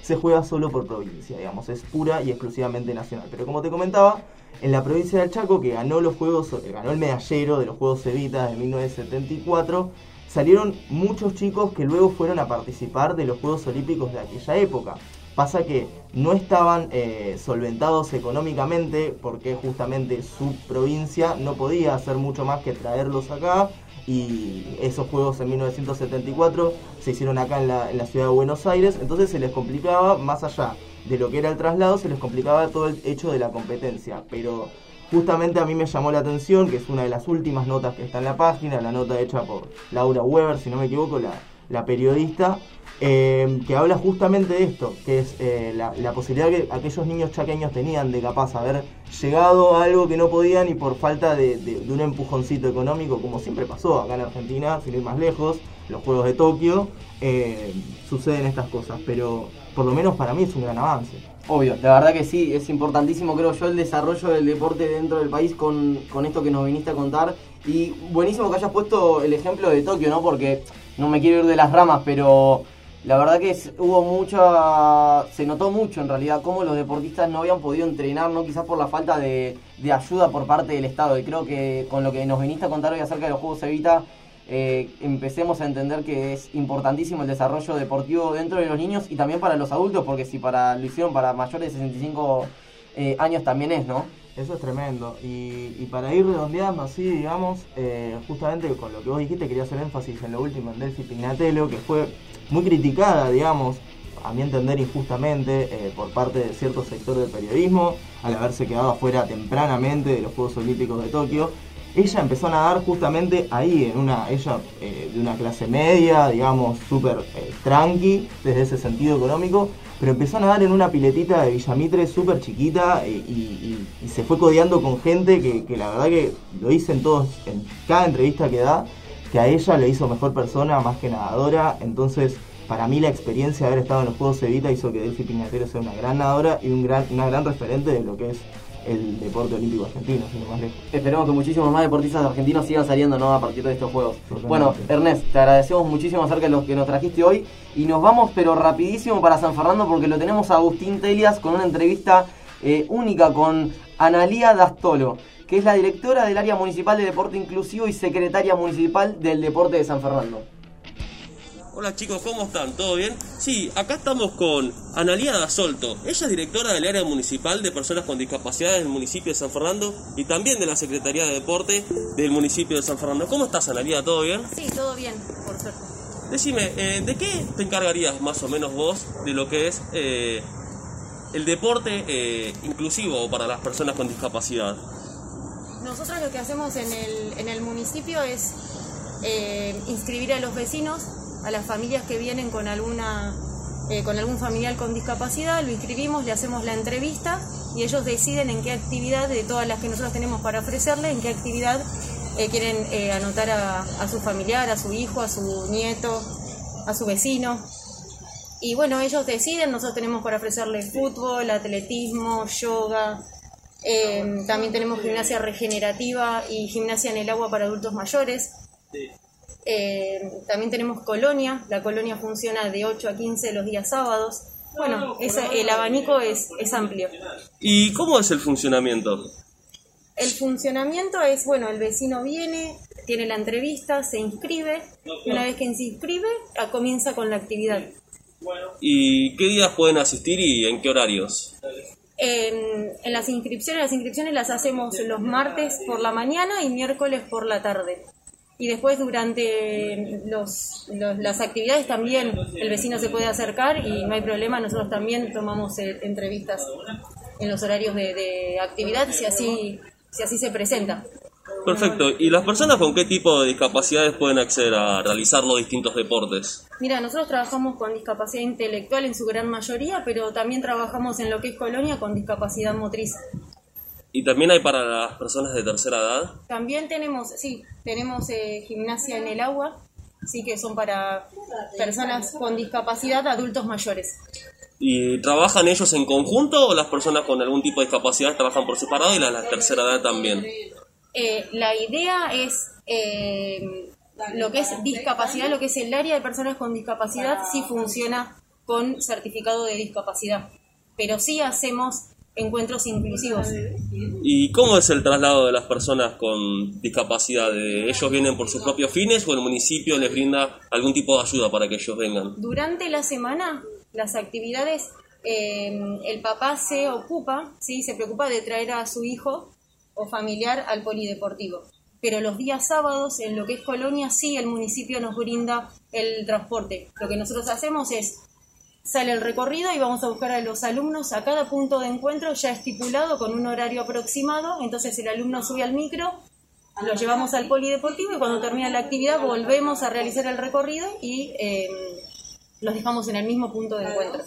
se juega solo por provincia, digamos, es pura y exclusivamente nacional. Pero como te comentaba, en la provincia del Chaco, que ganó los juegos, eh, ganó el medallero de los Juegos Evita de 1974, salieron muchos chicos que luego fueron a participar de los Juegos Olímpicos de aquella época. Pasa que no estaban eh, solventados económicamente porque justamente su provincia no podía hacer mucho más que traerlos acá y esos juegos en 1974 se hicieron acá en la, en la ciudad de Buenos Aires, entonces se les complicaba más allá de lo que era el traslado, se les complicaba todo el hecho de la competencia, pero justamente a mí me llamó la atención, que es una de las últimas notas que está en la página, la nota hecha por Laura Weber, si no me equivoco, la, periodista, eh, que habla justamente de esto, que es eh, la, posibilidad que aquellos niños chaqueños tenían de capaz haber llegado a algo que no podían y por falta de un empujoncito económico, como siempre pasó acá en Argentina, sin ir más lejos, los Juegos de Tokio, eh, suceden estas cosas, pero por lo menos para mí es un gran avance. Obvio, la verdad que sí, es importantísimo creo yo el desarrollo del deporte dentro del país con, con esto que nos viniste a contar. Y buenísimo que hayas puesto el ejemplo de Tokio, ¿no? Porque no me quiero ir de las ramas, pero la verdad que hubo mucha... se notó mucho en realidad cómo los deportistas no habían podido entrenar, ¿no? Quizás por la falta de, de ayuda por parte del Estado. Y creo que con lo que nos viniste a contar hoy acerca de los Juegos Evita, eh, empecemos a entender que es importantísimo el desarrollo deportivo dentro de los niños y también para los adultos, porque si para lo hicieron para mayores de 65 eh, años también es, ¿no? Eso es tremendo. Y, para ir redondeando así, digamos, eh, justamente con lo que vos dijiste, quería hacer énfasis en lo último en Delphi Pignatello, que fue muy criticada, digamos, a mi entender injustamente, eh, por parte de cierto sector del periodismo, al haberse quedado afuera tempranamente de los Juegos Olímpicos de Tokio. Ella empezó a nadar justamente ahí, en una, ella eh, de una clase media, digamos, súper eh, tranqui, desde ese sentido económico, pero empezó a nadar en una piletita de Villamitre súper chiquita eh, y, y- se fue codeando con gente que, que la verdad que lo dicen todos en cada entrevista que da, que a ella le hizo mejor persona más que nadadora, entonces para mí la experiencia de haber estado en los Juegos Evita hizo que Delphi Piñatero sea una gran nadadora y un gran, una gran referente de lo que es el deporte olímpico argentino, sin más lejos. Esperemos que muchísimos más deportistas argentinos sigan saliendo ¿no? a partir de estos juegos. Bueno, Ernest, te agradecemos muchísimo acerca de los que nos trajiste hoy y nos vamos pero rapidísimo para San Fernando porque lo tenemos a Agustín Telias con una entrevista eh, única con Analía Dastolo, que es la directora del área municipal de deporte inclusivo y secretaria municipal del deporte de San Fernando. Hola chicos, ¿cómo están? ¿Todo bien? Sí, acá estamos con Analía Dasolto. Ella es directora del área municipal de personas con discapacidad del municipio de San Fernando y también de la Secretaría de Deporte del municipio de San Fernando. ¿Cómo estás, Analía? ¿Todo bien? Sí, todo bien, por suerte. Decime, eh, ¿de qué te encargarías más o menos vos de lo que es eh, el deporte eh, inclusivo para las personas con discapacidad? Nosotros lo que hacemos en el, en el municipio es eh, inscribir a los vecinos, a las familias que vienen con alguna eh, con algún familiar con discapacidad, lo inscribimos, le hacemos la entrevista y ellos deciden en qué actividad de todas las que nosotros tenemos para ofrecerle, en qué actividad eh, quieren eh, anotar a, a su familiar, a su hijo, a su nieto, a su vecino. Y bueno, ellos deciden, nosotros tenemos para ofrecerle fútbol, atletismo, yoga, también tenemos gimnasia regenerativa y gimnasia en el agua para adultos mayores. Eh, también tenemos colonia, la colonia funciona de 8 a 15 los días sábados. Bueno, el abanico es, es amplio. ¿Y cómo es el funcionamiento? El funcionamiento es, bueno, el vecino viene, tiene la entrevista, se inscribe, y una vez que se inscribe, comienza con la actividad. ¿Y qué días pueden asistir y en qué horarios? En, en las inscripciones, las inscripciones las hacemos los martes por la mañana y miércoles por la tarde. Y después durante los, los- las actividades también el vecino se puede acercar y no hay problema, nosotros también tomamos eh, entrevistas en los horarios de, de actividad si así, si así se presenta. Perfecto. ¿Y las personas con qué tipo de discapacidades pueden acceder a realizar los distintos deportes? Mira, nosotros trabajamos con discapacidad intelectual en su gran mayoría, pero también trabajamos en lo que es colonia con discapacidad motriz. ¿Y también hay para las personas de tercera edad? También tenemos, sí, tenemos eh, gimnasia en el agua, sí que son para personas con discapacidad, adultos mayores. ¿Y trabajan ellos en conjunto o las personas con algún tipo de discapacidad trabajan por separado y las de la tercera edad también? Eh, la idea es eh, lo que es discapacidad, lo que es el área de personas con discapacidad, sí funciona con certificado de discapacidad, pero sí hacemos encuentros inclusivos. ¿Y cómo es el traslado de las personas con discapacidad? ¿De ¿Ellos vienen por sus propios fines o el municipio les brinda algún tipo de ayuda para que ellos vengan? Durante la semana, las actividades, eh, el papá se ocupa, ¿sí? se preocupa de traer a su hijo o familiar al polideportivo. Pero los días sábados, en lo que es Colonia, sí el municipio nos brinda el transporte. Lo que nosotros hacemos es, sale el recorrido y vamos a buscar a los alumnos a cada punto de encuentro ya estipulado con un horario aproximado. Entonces el alumno sube al micro, lo llevamos al polideportivo y cuando termina la actividad volvemos a realizar el recorrido y eh, los dejamos en el mismo punto de encuentro.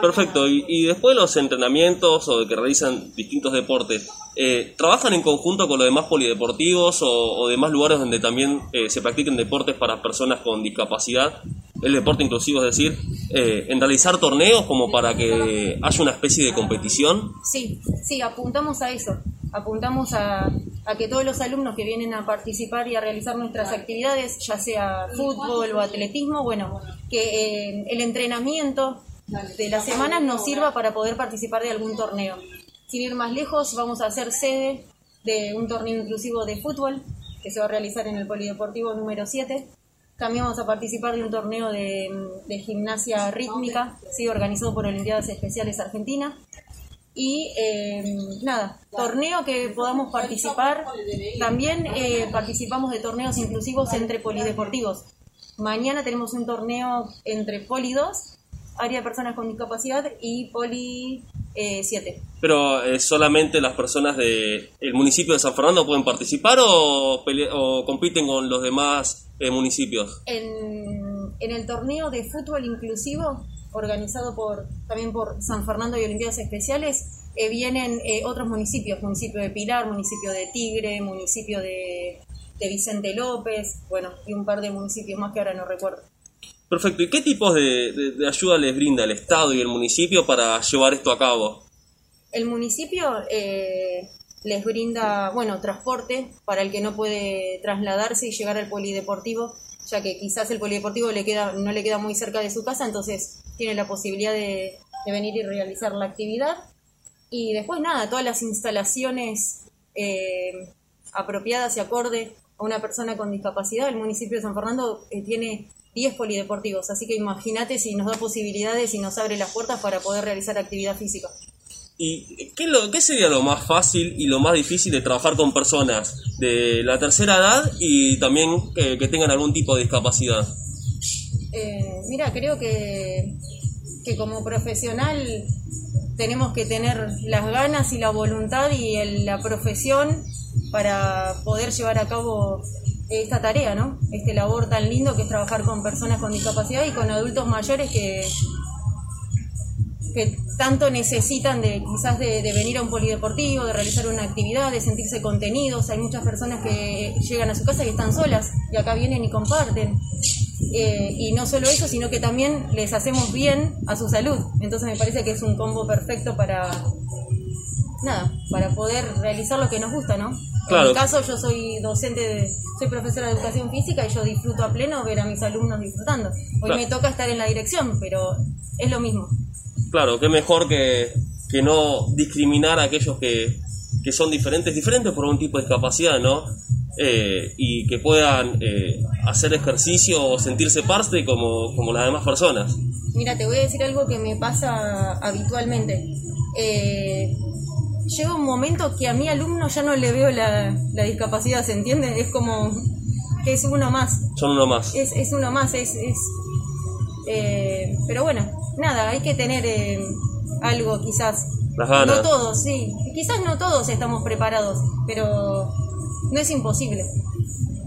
Perfecto, y, y después de los entrenamientos o de que realizan distintos deportes, eh, ¿trabajan en conjunto con los demás polideportivos o, o demás lugares donde también eh, se practiquen deportes para personas con discapacidad? El deporte inclusivo, es decir, eh, en realizar torneos como para que haya una especie de competición. Sí, sí, apuntamos a eso. Apuntamos a, a que todos los alumnos que vienen a participar y a realizar nuestras actividades, ya sea fútbol o atletismo, bueno, que eh, el entrenamiento de la semana nos sirva para poder participar de algún torneo. Sin ir más lejos, vamos a ser sede de un torneo inclusivo de fútbol que se va a realizar en el Polideportivo número 7. También vamos a participar de un torneo de, de gimnasia rítmica, ¿sí? organizado por Olimpiadas Especiales Argentina. Y eh, nada, torneo que podamos participar. También eh, participamos de torneos inclusivos entre polideportivos. Mañana tenemos un torneo entre Poli 2, área de personas con discapacidad, y Poli eh, 7. Pero eh, solamente las personas del municipio de San Fernando pueden participar o compiten con los demás eh, municipios. En, en el torneo de fútbol inclusivo, organizado por también por San Fernando y Olimpiadas Especiales, eh, vienen eh, otros municipios, municipio de Pilar, municipio de Tigre, municipio de, de Vicente López, bueno, y un par de municipios más que ahora no recuerdo. Perfecto, ¿y qué tipos de, de- ayuda les brinda el Estado y el municipio para llevar esto a cabo? El municipio eh, les brinda, bueno, transporte para el que no puede trasladarse y llegar al polideportivo, ya que quizás el polideportivo le queda, no le queda muy cerca de su casa, entonces tiene la posibilidad de, de venir y realizar la actividad. Y después nada, todas las instalaciones eh, apropiadas y acorde a una persona con discapacidad. El municipio de San Fernando eh, tiene 10 polideportivos, así que imagínate si nos da posibilidades y nos abre las puertas para poder realizar actividad física. ¿Y qué, lo, qué sería lo más fácil y lo más difícil de trabajar con personas de la tercera edad y también que tengan algún tipo de discapacidad? Eh, mira, creo que, que como profesional tenemos que tener las ganas y la voluntad y el- la profesión para poder llevar a cabo esta tarea, ¿no? Este labor tan lindo que es trabajar con personas con discapacidad y con adultos mayores que, que tanto necesitan de quizás de, de venir a un polideportivo, de realizar una actividad, de sentirse contenidos. Hay muchas personas que llegan a su casa y están solas y acá vienen y comparten. Eh, y no solo eso, sino que también les hacemos bien a su salud. Entonces me parece que es un combo perfecto para nada, para poder realizar lo que nos gusta, ¿no? Claro. En mi caso yo soy docente, de, soy profesora de educación física y yo disfruto a pleno ver a mis alumnos disfrutando. Hoy Claro. me toca estar en la dirección, pero es lo mismo. Claro, qué mejor que, que no discriminar a aquellos que, que son diferentes, diferentes por un tipo de discapacidad, ¿no? Eh, y que puedan eh, hacer ejercicio o sentirse parte como, como las demás personas. Mira, te voy a decir algo que me pasa habitualmente. Eh, llega un momento que a mi alumno ya no le veo la, la discapacidad, ¿se entiende? Es como que es uno más. Son uno más. Es, es uno más, es... es eh, pero bueno, nada, hay que tener eh, algo quizás. Las ganas. No todos, sí. Quizás no todos estamos preparados, pero no es imposible.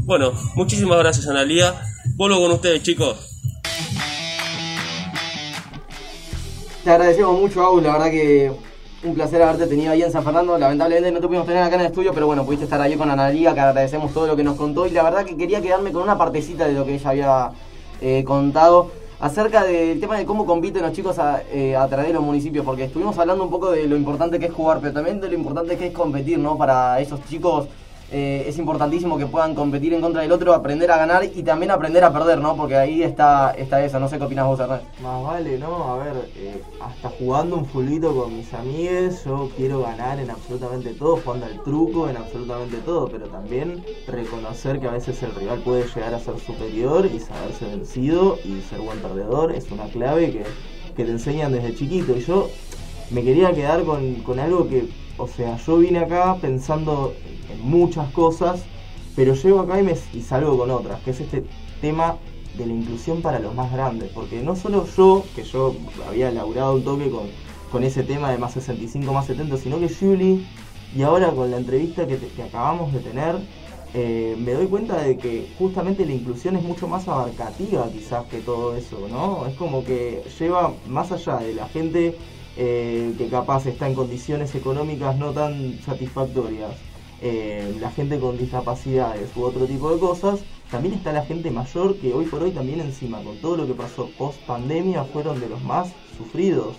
Bueno, muchísimas gracias, Analia. Vuelvo con ustedes, chicos. Te agradecemos mucho, Aul, la verdad que un placer haberte tenido ahí en San Fernando. Lamentablemente no te pudimos tener acá en el estudio, pero bueno, pudiste estar ahí con Analia, que agradecemos todo lo que nos contó. Y la verdad que quería quedarme con una partecita de lo que ella había eh, contado acerca del tema de cómo compiten los chicos a, eh, a través de los municipios, porque estuvimos hablando un poco de lo importante que es jugar, pero también de lo importante que es competir, ¿no? Para esos chicos eh, es importantísimo que puedan competir en contra del otro, aprender a ganar y también aprender a perder, ¿no? Porque ahí está, está eso, no sé qué opinas vos, Hernán. Más vale, ¿no? A ver, eh, hasta jugando un fulito con mis amigues, yo quiero ganar en absolutamente todo, jugando al truco, en absolutamente todo, pero también reconocer que a veces el rival puede llegar a ser superior y saberse vencido y ser buen perdedor es una clave que, que te enseñan desde chiquito. Y yo me quería quedar con, con algo que, o sea, yo vine acá pensando en muchas cosas, pero llego acá y, me, y salgo con otras, que es este tema de la inclusión para los más grandes, porque no solo yo, que yo había laburado un toque con, con ese tema de más 65, más 70, sino que Julie, y ahora con la entrevista que, acabamos de tener, eh, me doy cuenta de que justamente la inclusión es mucho más abarcativa quizás que todo eso, ¿no? Es como que lleva más allá de la gente eh, que capaz está en condiciones económicas no tan satisfactorias, eh, la gente con discapacidades u otro tipo de cosas, también está la gente mayor que hoy por hoy también encima, con todo lo que pasó post pandemia, fueron de los más sufridos.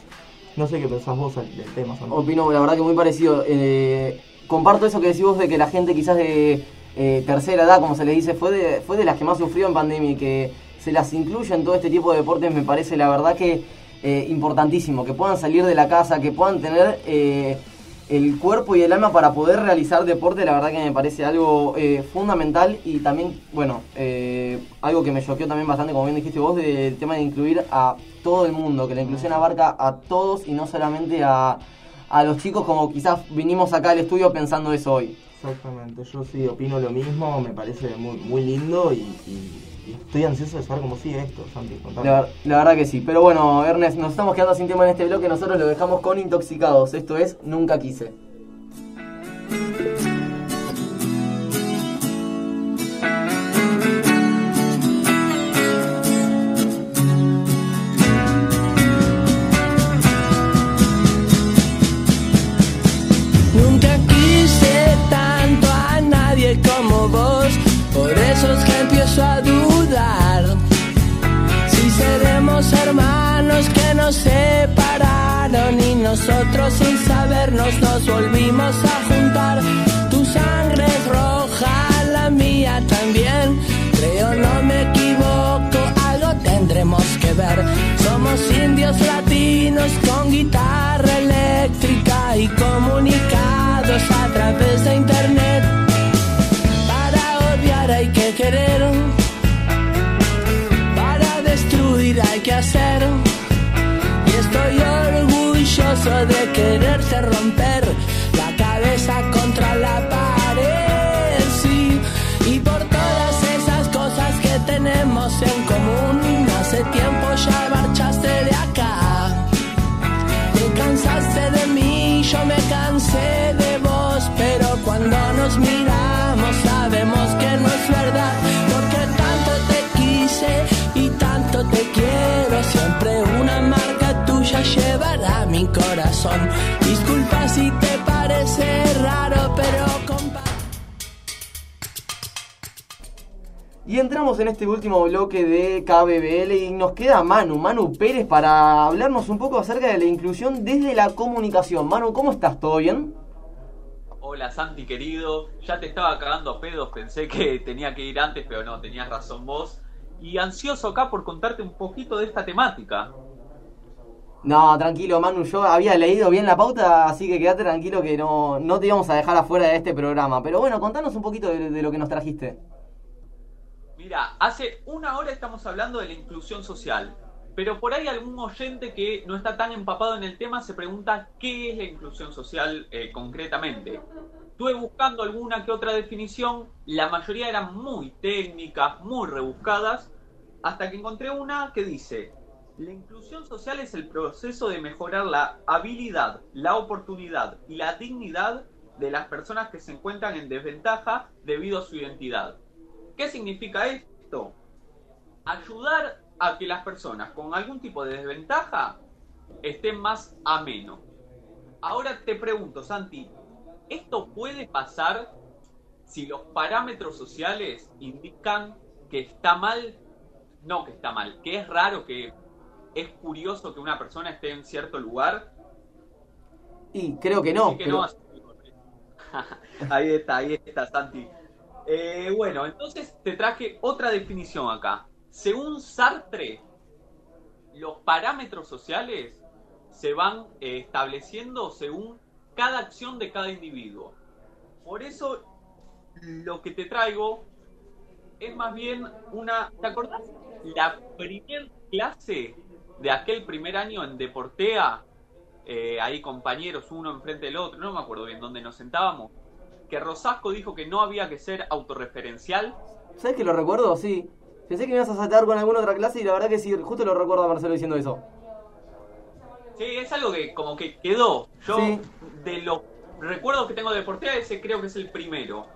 No sé qué pensás vos del tema, Santi. Opino, la verdad que muy parecido. Eh, comparto eso que decís vos de que la gente quizás de eh, tercera edad, como se le dice, fue de, fue de las que más sufrió en pandemia y que se las incluya en todo este tipo de deportes me parece la verdad que importantísimo, que puedan salir de la casa, que puedan tener el cuerpo y el alma para poder realizar deporte, la verdad que me parece algo eh, fundamental y también, bueno, eh, algo que me choqueó también bastante, como bien dijiste vos, del tema de incluir a todo el mundo, que la inclusión abarca a todos y no solamente a, a los chicos como quizás vinimos acá al estudio pensando eso hoy. Exactamente, yo sí opino lo mismo, me parece muy, muy lindo y, estoy ansioso de saber cómo sigue esto, Santi. La, la verdad que sí. Pero bueno, Ernest, nos estamos quedando sin tema en este bloque. Nosotros lo dejamos con Intoxicados. Esto es Nunca Quise. Sabernos nos volvimos a juntar. Tu sangre es roja, la mía también. Creo no me equivoco, algo tendremos que ver. Somos indios latinos con guitarra eléctrica y comunicados a través de internet. De quererte romper la cabeza contra la pared, sí. Y por todas esas cosas que tenemos en común, hace tiempo ya marchaste de acá. Te cansaste de mí, yo me cansé de vos, pero cuando nos miramos sabemos que no es verdad, porque tanto te quise y tanto te quiero, siempre una marca tuya llevará Disculpa si te parece raro, pero compa Y entramos en este último bloque de KBBL y nos queda Manu, Manu Pérez, para hablarnos un poco acerca de la inclusión desde la comunicación. Manu, ¿cómo estás? ¿Todo bien? Hola Santi querido, ya te estaba cagando a pedos, pensé que tenía que ir antes, pero no, tenías razón vos. Y ansioso acá por contarte un poquito de esta temática. No, tranquilo, Manu, yo había leído bien la pauta, así que quédate tranquilo que no, no te íbamos a dejar afuera de este programa. Pero bueno, contanos un poquito de, lo que nos trajiste. Mira, hace una hora estamos hablando de la inclusión social, pero por ahí algún oyente que no está tan empapado en el tema se pregunta qué es la inclusión social eh, concretamente. Estuve buscando alguna que otra definición, la mayoría eran muy técnicas, muy rebuscadas, hasta que encontré una que dice, la inclusión social es el proceso de mejorar la habilidad, la oportunidad y la dignidad de las personas que se encuentran en desventaja debido a su identidad. ¿Qué significa esto? Ayudar a que las personas con algún tipo de desventaja estén más ameno. Ahora te pregunto, Santi, ¿esto puede pasar si los parámetros sociales indican que está mal? No que está mal, que es raro, que es curioso que una persona esté en cierto lugar. Y creo que no. Sí que pero- no, así- ahí está, ahí está, Santi. Eh, bueno, entonces te traje otra definición acá. Según Sartre, los parámetros sociales se van eh, estableciendo según cada acción de cada individuo. Por eso, lo que te traigo es más bien una... ¿Te acordás? La primer clase de aquel primer año en Deportea, eh, ahí compañeros uno enfrente del otro, no me acuerdo bien dónde nos sentábamos, que Rosasco dijo que no había que ser autorreferencial. ¿Sabes que lo recuerdo? Sí. Pensé que me ibas a saltar con alguna otra clase y la verdad que sí, justo lo recuerdo a Marcelo diciendo eso. Sí, es algo que como que quedó. Yo, Sí. de los recuerdos que tengo de Deportea, ese creo que es el primero.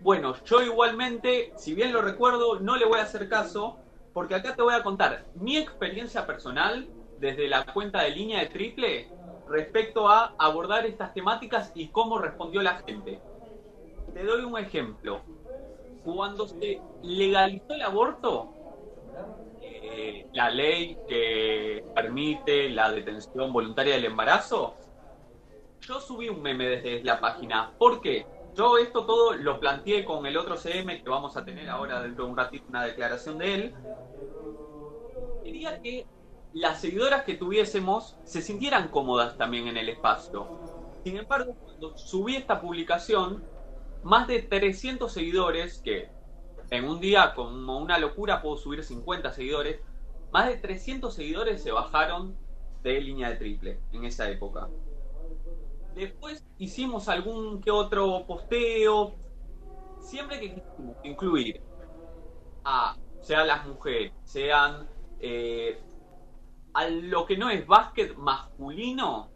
Bueno, yo igualmente, si bien lo recuerdo, no le voy a hacer caso, porque acá te voy a contar mi experiencia personal desde la cuenta de línea de triple respecto a abordar estas temáticas y cómo respondió la gente. Te doy un ejemplo. Cuando se legalizó el aborto, eh, la ley que permite la detención voluntaria del embarazo, yo subí un meme desde la página. ¿Por qué? Yo esto todo lo planteé con el otro CM que vamos a tener ahora dentro de un ratito una declaración de él. Quería que las seguidoras que tuviésemos se sintieran cómodas también en el espacio. Sin embargo, cuando subí esta publicación, más de 300 seguidores, que en un día como una locura puedo subir 50 seguidores, más de 300 seguidores se bajaron de línea de triple en esa época. Después hicimos algún que otro posteo, siempre que quisimos incluir a, sean las mujeres, sean eh, a lo que no es básquet masculino.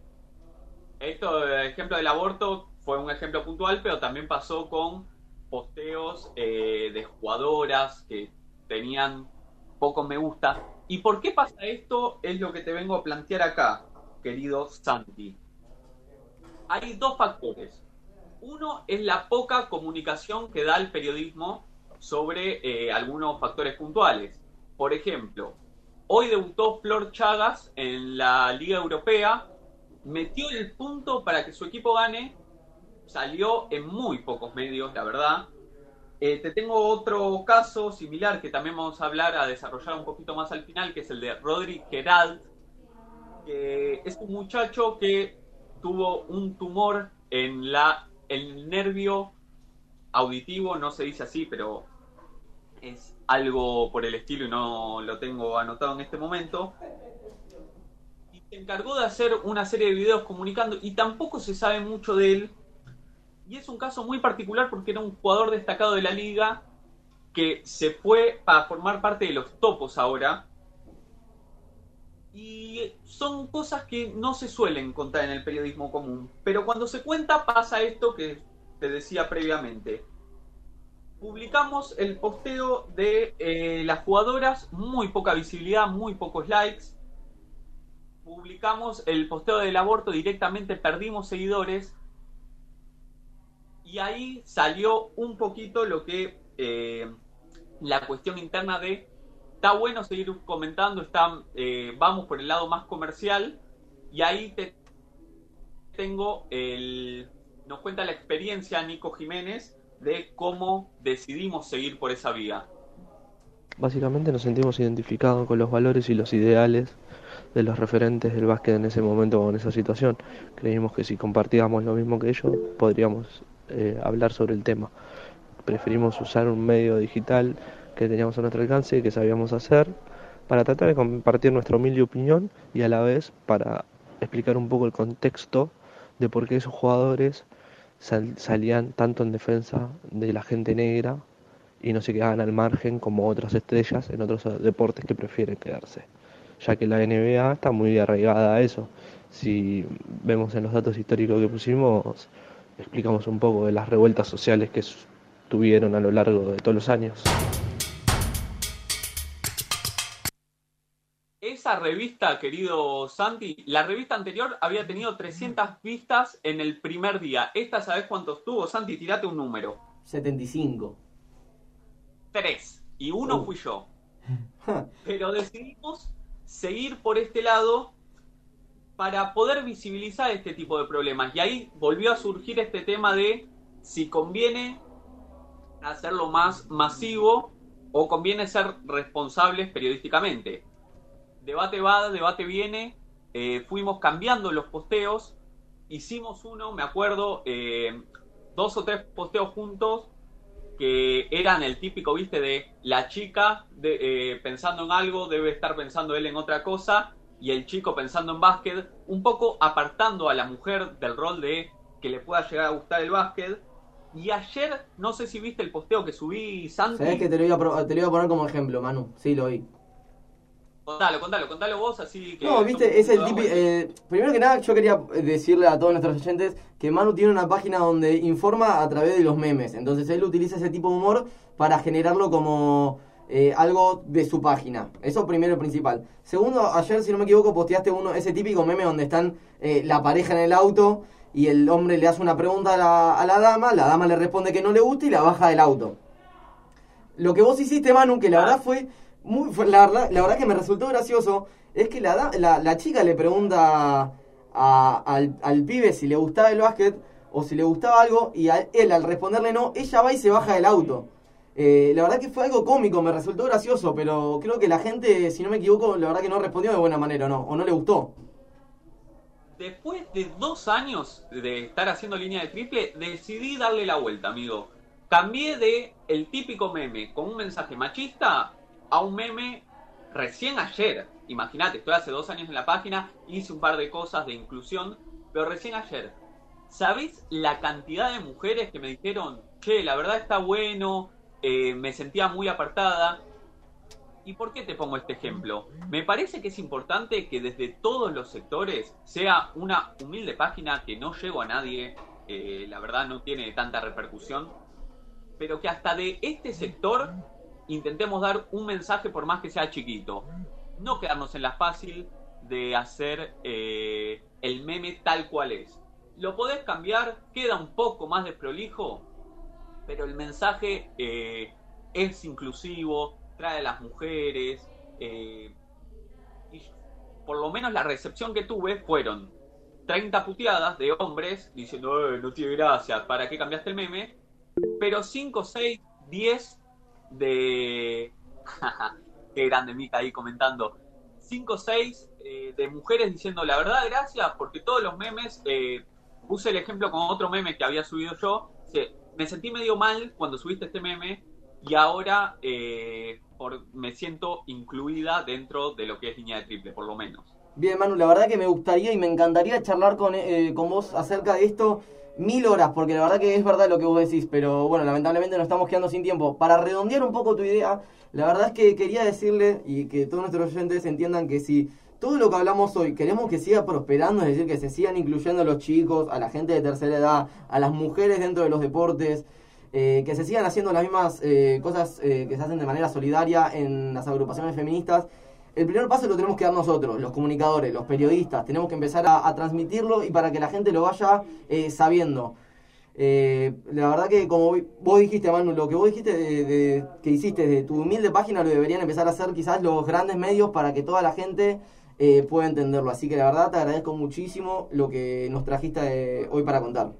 Esto, el ejemplo del aborto, fue un ejemplo puntual, pero también pasó con posteos eh, de jugadoras que tenían poco me gusta. ¿Y por qué pasa esto? Es lo que te vengo a plantear acá, querido Santi hay dos factores. Uno es la poca comunicación que da el periodismo sobre eh, algunos factores puntuales. Por ejemplo, hoy debutó Flor Chagas en la Liga Europea, metió el punto para que su equipo gane, salió en muy pocos medios, la verdad. Eh, te tengo otro caso similar que también vamos a hablar, a desarrollar un poquito más al final, que es el de Rodri Gerald, que es un muchacho que tuvo un tumor en la el nervio auditivo, no se dice así, pero es algo por el estilo y no lo tengo anotado en este momento. Y se encargó de hacer una serie de videos comunicando y tampoco se sabe mucho de él. Y es un caso muy particular porque era un jugador destacado de la liga que se fue para formar parte de los topos ahora y son cosas que no se suelen contar en el periodismo común. Pero cuando se cuenta pasa esto que te decía previamente. Publicamos el posteo de eh, las jugadoras, muy poca visibilidad, muy pocos likes. Publicamos el posteo del aborto, directamente perdimos seguidores. Y ahí salió un poquito lo que eh, la cuestión interna de está bueno seguir comentando, está, eh, vamos por el lado más comercial y ahí te tengo el, nos cuenta la experiencia Nico Jiménez de cómo decidimos seguir por esa vía. Básicamente nos sentimos identificados con los valores y los ideales de los referentes del básquet en ese momento o en esa situación. Creímos que si compartíamos lo mismo que ellos podríamos eh, hablar sobre el tema. Preferimos usar un medio digital que teníamos a nuestro alcance y que sabíamos hacer para tratar de compartir nuestra humilde opinión y a la vez para explicar un poco el contexto de por qué esos jugadores salían tanto en defensa de la gente negra y no se quedaban al margen como otras estrellas en otros deportes que prefieren quedarse, ya que la NBA está muy arraigada a eso. Si vemos en los datos históricos que pusimos, explicamos un poco de las revueltas sociales que tuvieron a lo largo de todos los años. Revista, querido Santi, la revista anterior había tenido 300 vistas en el primer día. ¿Esta sabes cuántos tuvo? Santi, tirate un número. 75. Tres. Y uno fui yo. Pero decidimos seguir por este lado para poder visibilizar este tipo de problemas. Y ahí volvió a surgir este tema de si conviene hacerlo más masivo o conviene ser responsables periodísticamente debate va, debate viene, eh, fuimos cambiando los posteos, hicimos uno, me acuerdo, eh, dos o tres posteos juntos que eran el típico, viste, de la chica de, eh, pensando en algo, debe estar pensando él en otra cosa, y el chico pensando en básquet, un poco apartando a la mujer del rol de que le pueda llegar a gustar el básquet. Y ayer, no sé si viste el posteo que subí, Santi. Sabés que te lo, iba a, te lo iba a poner como ejemplo, Manu. Sí, lo vi. Contalo, contalo, contalo vos así que... No, viste, es el típico. eh, primero que nada, yo quería decirle a todos nuestros oyentes que Manu tiene una página donde informa a través de los memes. Entonces él utiliza ese tipo de humor para generarlo como eh, algo de su página. Eso primero y principal. Segundo, ayer, si no me equivoco, posteaste uno, ese típico meme donde están eh, la pareja en el auto y el hombre le hace una pregunta a la, a la dama, la dama le responde que no le gusta y la baja del auto. Lo que vos hiciste, Manu, que la verdad fue muy la verdad, la verdad que me resultó gracioso, es que la, la, la chica le pregunta al, al pibe si le gustaba el básquet o si le gustaba algo y a él al responderle no, ella va y se baja del auto. Eh, la verdad que fue algo cómico, me resultó gracioso, pero creo que la gente, si no me equivoco, la verdad que no respondió de buena manera, ¿o ¿no? O no le gustó. Después de dos años de estar haciendo línea de triple, decidí darle la vuelta, amigo. Cambié de el típico meme con un mensaje machista a un meme recién ayer. Imagínate, estoy hace dos años en la página, hice un par de cosas de inclusión, pero recién ayer. ¿Sabés la cantidad de mujeres que me dijeron, che, la verdad está bueno, eh, me sentía muy apartada? ¿Y por qué te pongo este ejemplo? Me parece que es importante que desde todos los sectores sea una humilde página que no llego a nadie, eh, la verdad no tiene tanta repercusión, pero que hasta de este sector intentemos dar un mensaje por más que sea chiquito. No quedarnos en la fácil de hacer eh, el meme tal cual es. Lo podés cambiar, queda un poco más desprolijo, pero el mensaje eh, es inclusivo, trae a las mujeres, eh, y por lo menos la recepción que tuve fueron 30 puteadas de hombres diciendo, "Eh, no tiene gracia, ¿para qué cambiaste el meme? Pero 5, 6, 10 de... qué grande Mica ahí comentando. 5 o 6 de mujeres diciendo la verdad, gracias, porque todos los memes, eh, puse el ejemplo con otro meme que había subido yo, se- me sentí medio mal cuando subiste este meme y ahora eh, me siento incluida dentro de lo que es línea de triple, por lo menos. Bien, Manu, la verdad que me gustaría y me encantaría charlar con, eh, con vos acerca de esto mil horas, porque la verdad que es verdad lo que vos decís, pero bueno, lamentablemente nos estamos quedando sin tiempo. Para redondear un poco tu idea, la verdad es que quería decirle y que todos nuestros oyentes entiendan que si todo lo que hablamos hoy queremos que siga prosperando, es decir, que se sigan incluyendo a los chicos, a la gente de tercera edad, a las mujeres dentro de los deportes, eh, que se sigan haciendo las mismas eh, cosas eh, que se hacen de manera solidaria en las agrupaciones feministas. El primer paso lo tenemos que dar nosotros, los comunicadores, los periodistas. Tenemos que empezar a, transmitirlo y para que la gente lo vaya eh, sabiendo. Eh, la verdad que como vos dijiste, Manu, lo que vos dijiste de, de- que hiciste de tu humilde página lo deberían empezar a hacer quizás los grandes medios para que toda la gente eh, pueda entenderlo. Así que la verdad te agradezco muchísimo lo que nos trajiste eh, hoy para contar.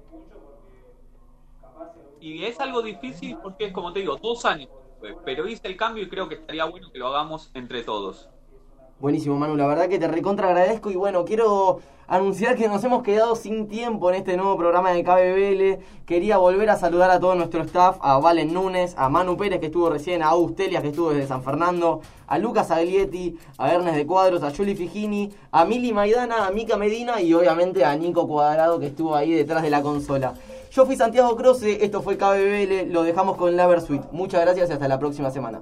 Y es algo difícil porque es como te digo, dos años, fue, pero hice el cambio y creo que estaría bueno que lo hagamos entre todos. Buenísimo, Manu. La verdad que te recontra agradezco. Y bueno, quiero anunciar que nos hemos quedado sin tiempo en este nuevo programa de KBBL. Quería volver a saludar a todo nuestro staff: a Valen Núñez, a Manu Pérez, que estuvo recién, a Augustelias, que estuvo desde San Fernando, a Lucas Aglietti, a Ernest de Cuadros, a Juli Figini, a Mili Maidana, a Mica Medina y obviamente a Nico Cuadrado, que estuvo ahí detrás de la consola. Yo fui Santiago Croce, esto fue KBBL, lo dejamos con Laver Suite. Muchas gracias y hasta la próxima semana.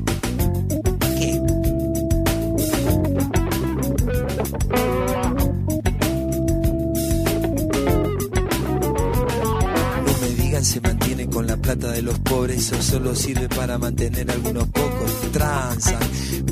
Los pobres, eso solo sirve para mantener algunos pocos. Transan,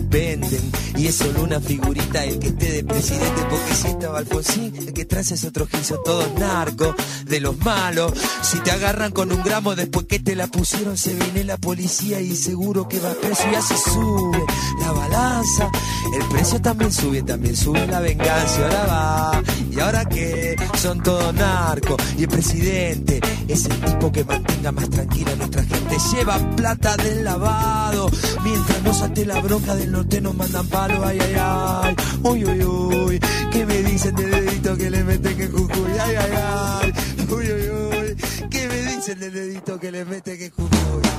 venden, y es solo una figurita el que esté de presidente, porque si estaba Alfonsín, el que trae es otro son todos narcos, de los malos. Si te agarran con un gramo después que te la pusieron, se viene la policía y seguro que va preso y así sube la balanza. El precio también sube, también sube la venganza, ahora va, y ahora que son todos narcos, y el presidente Es el tipo que mantenga más tranquila nuestra gente. Lleva plata del lavado. Mientras no salte la bronca del norte nos mandan palo. Ay, ay, ay. Uy, uy, uy. ¿Qué me dicen del dedito que le meten en Jujuy? Ay, ay, ay. Uy, uy, uy. ¿Qué me dicen del dedito que le meten en Jujuy?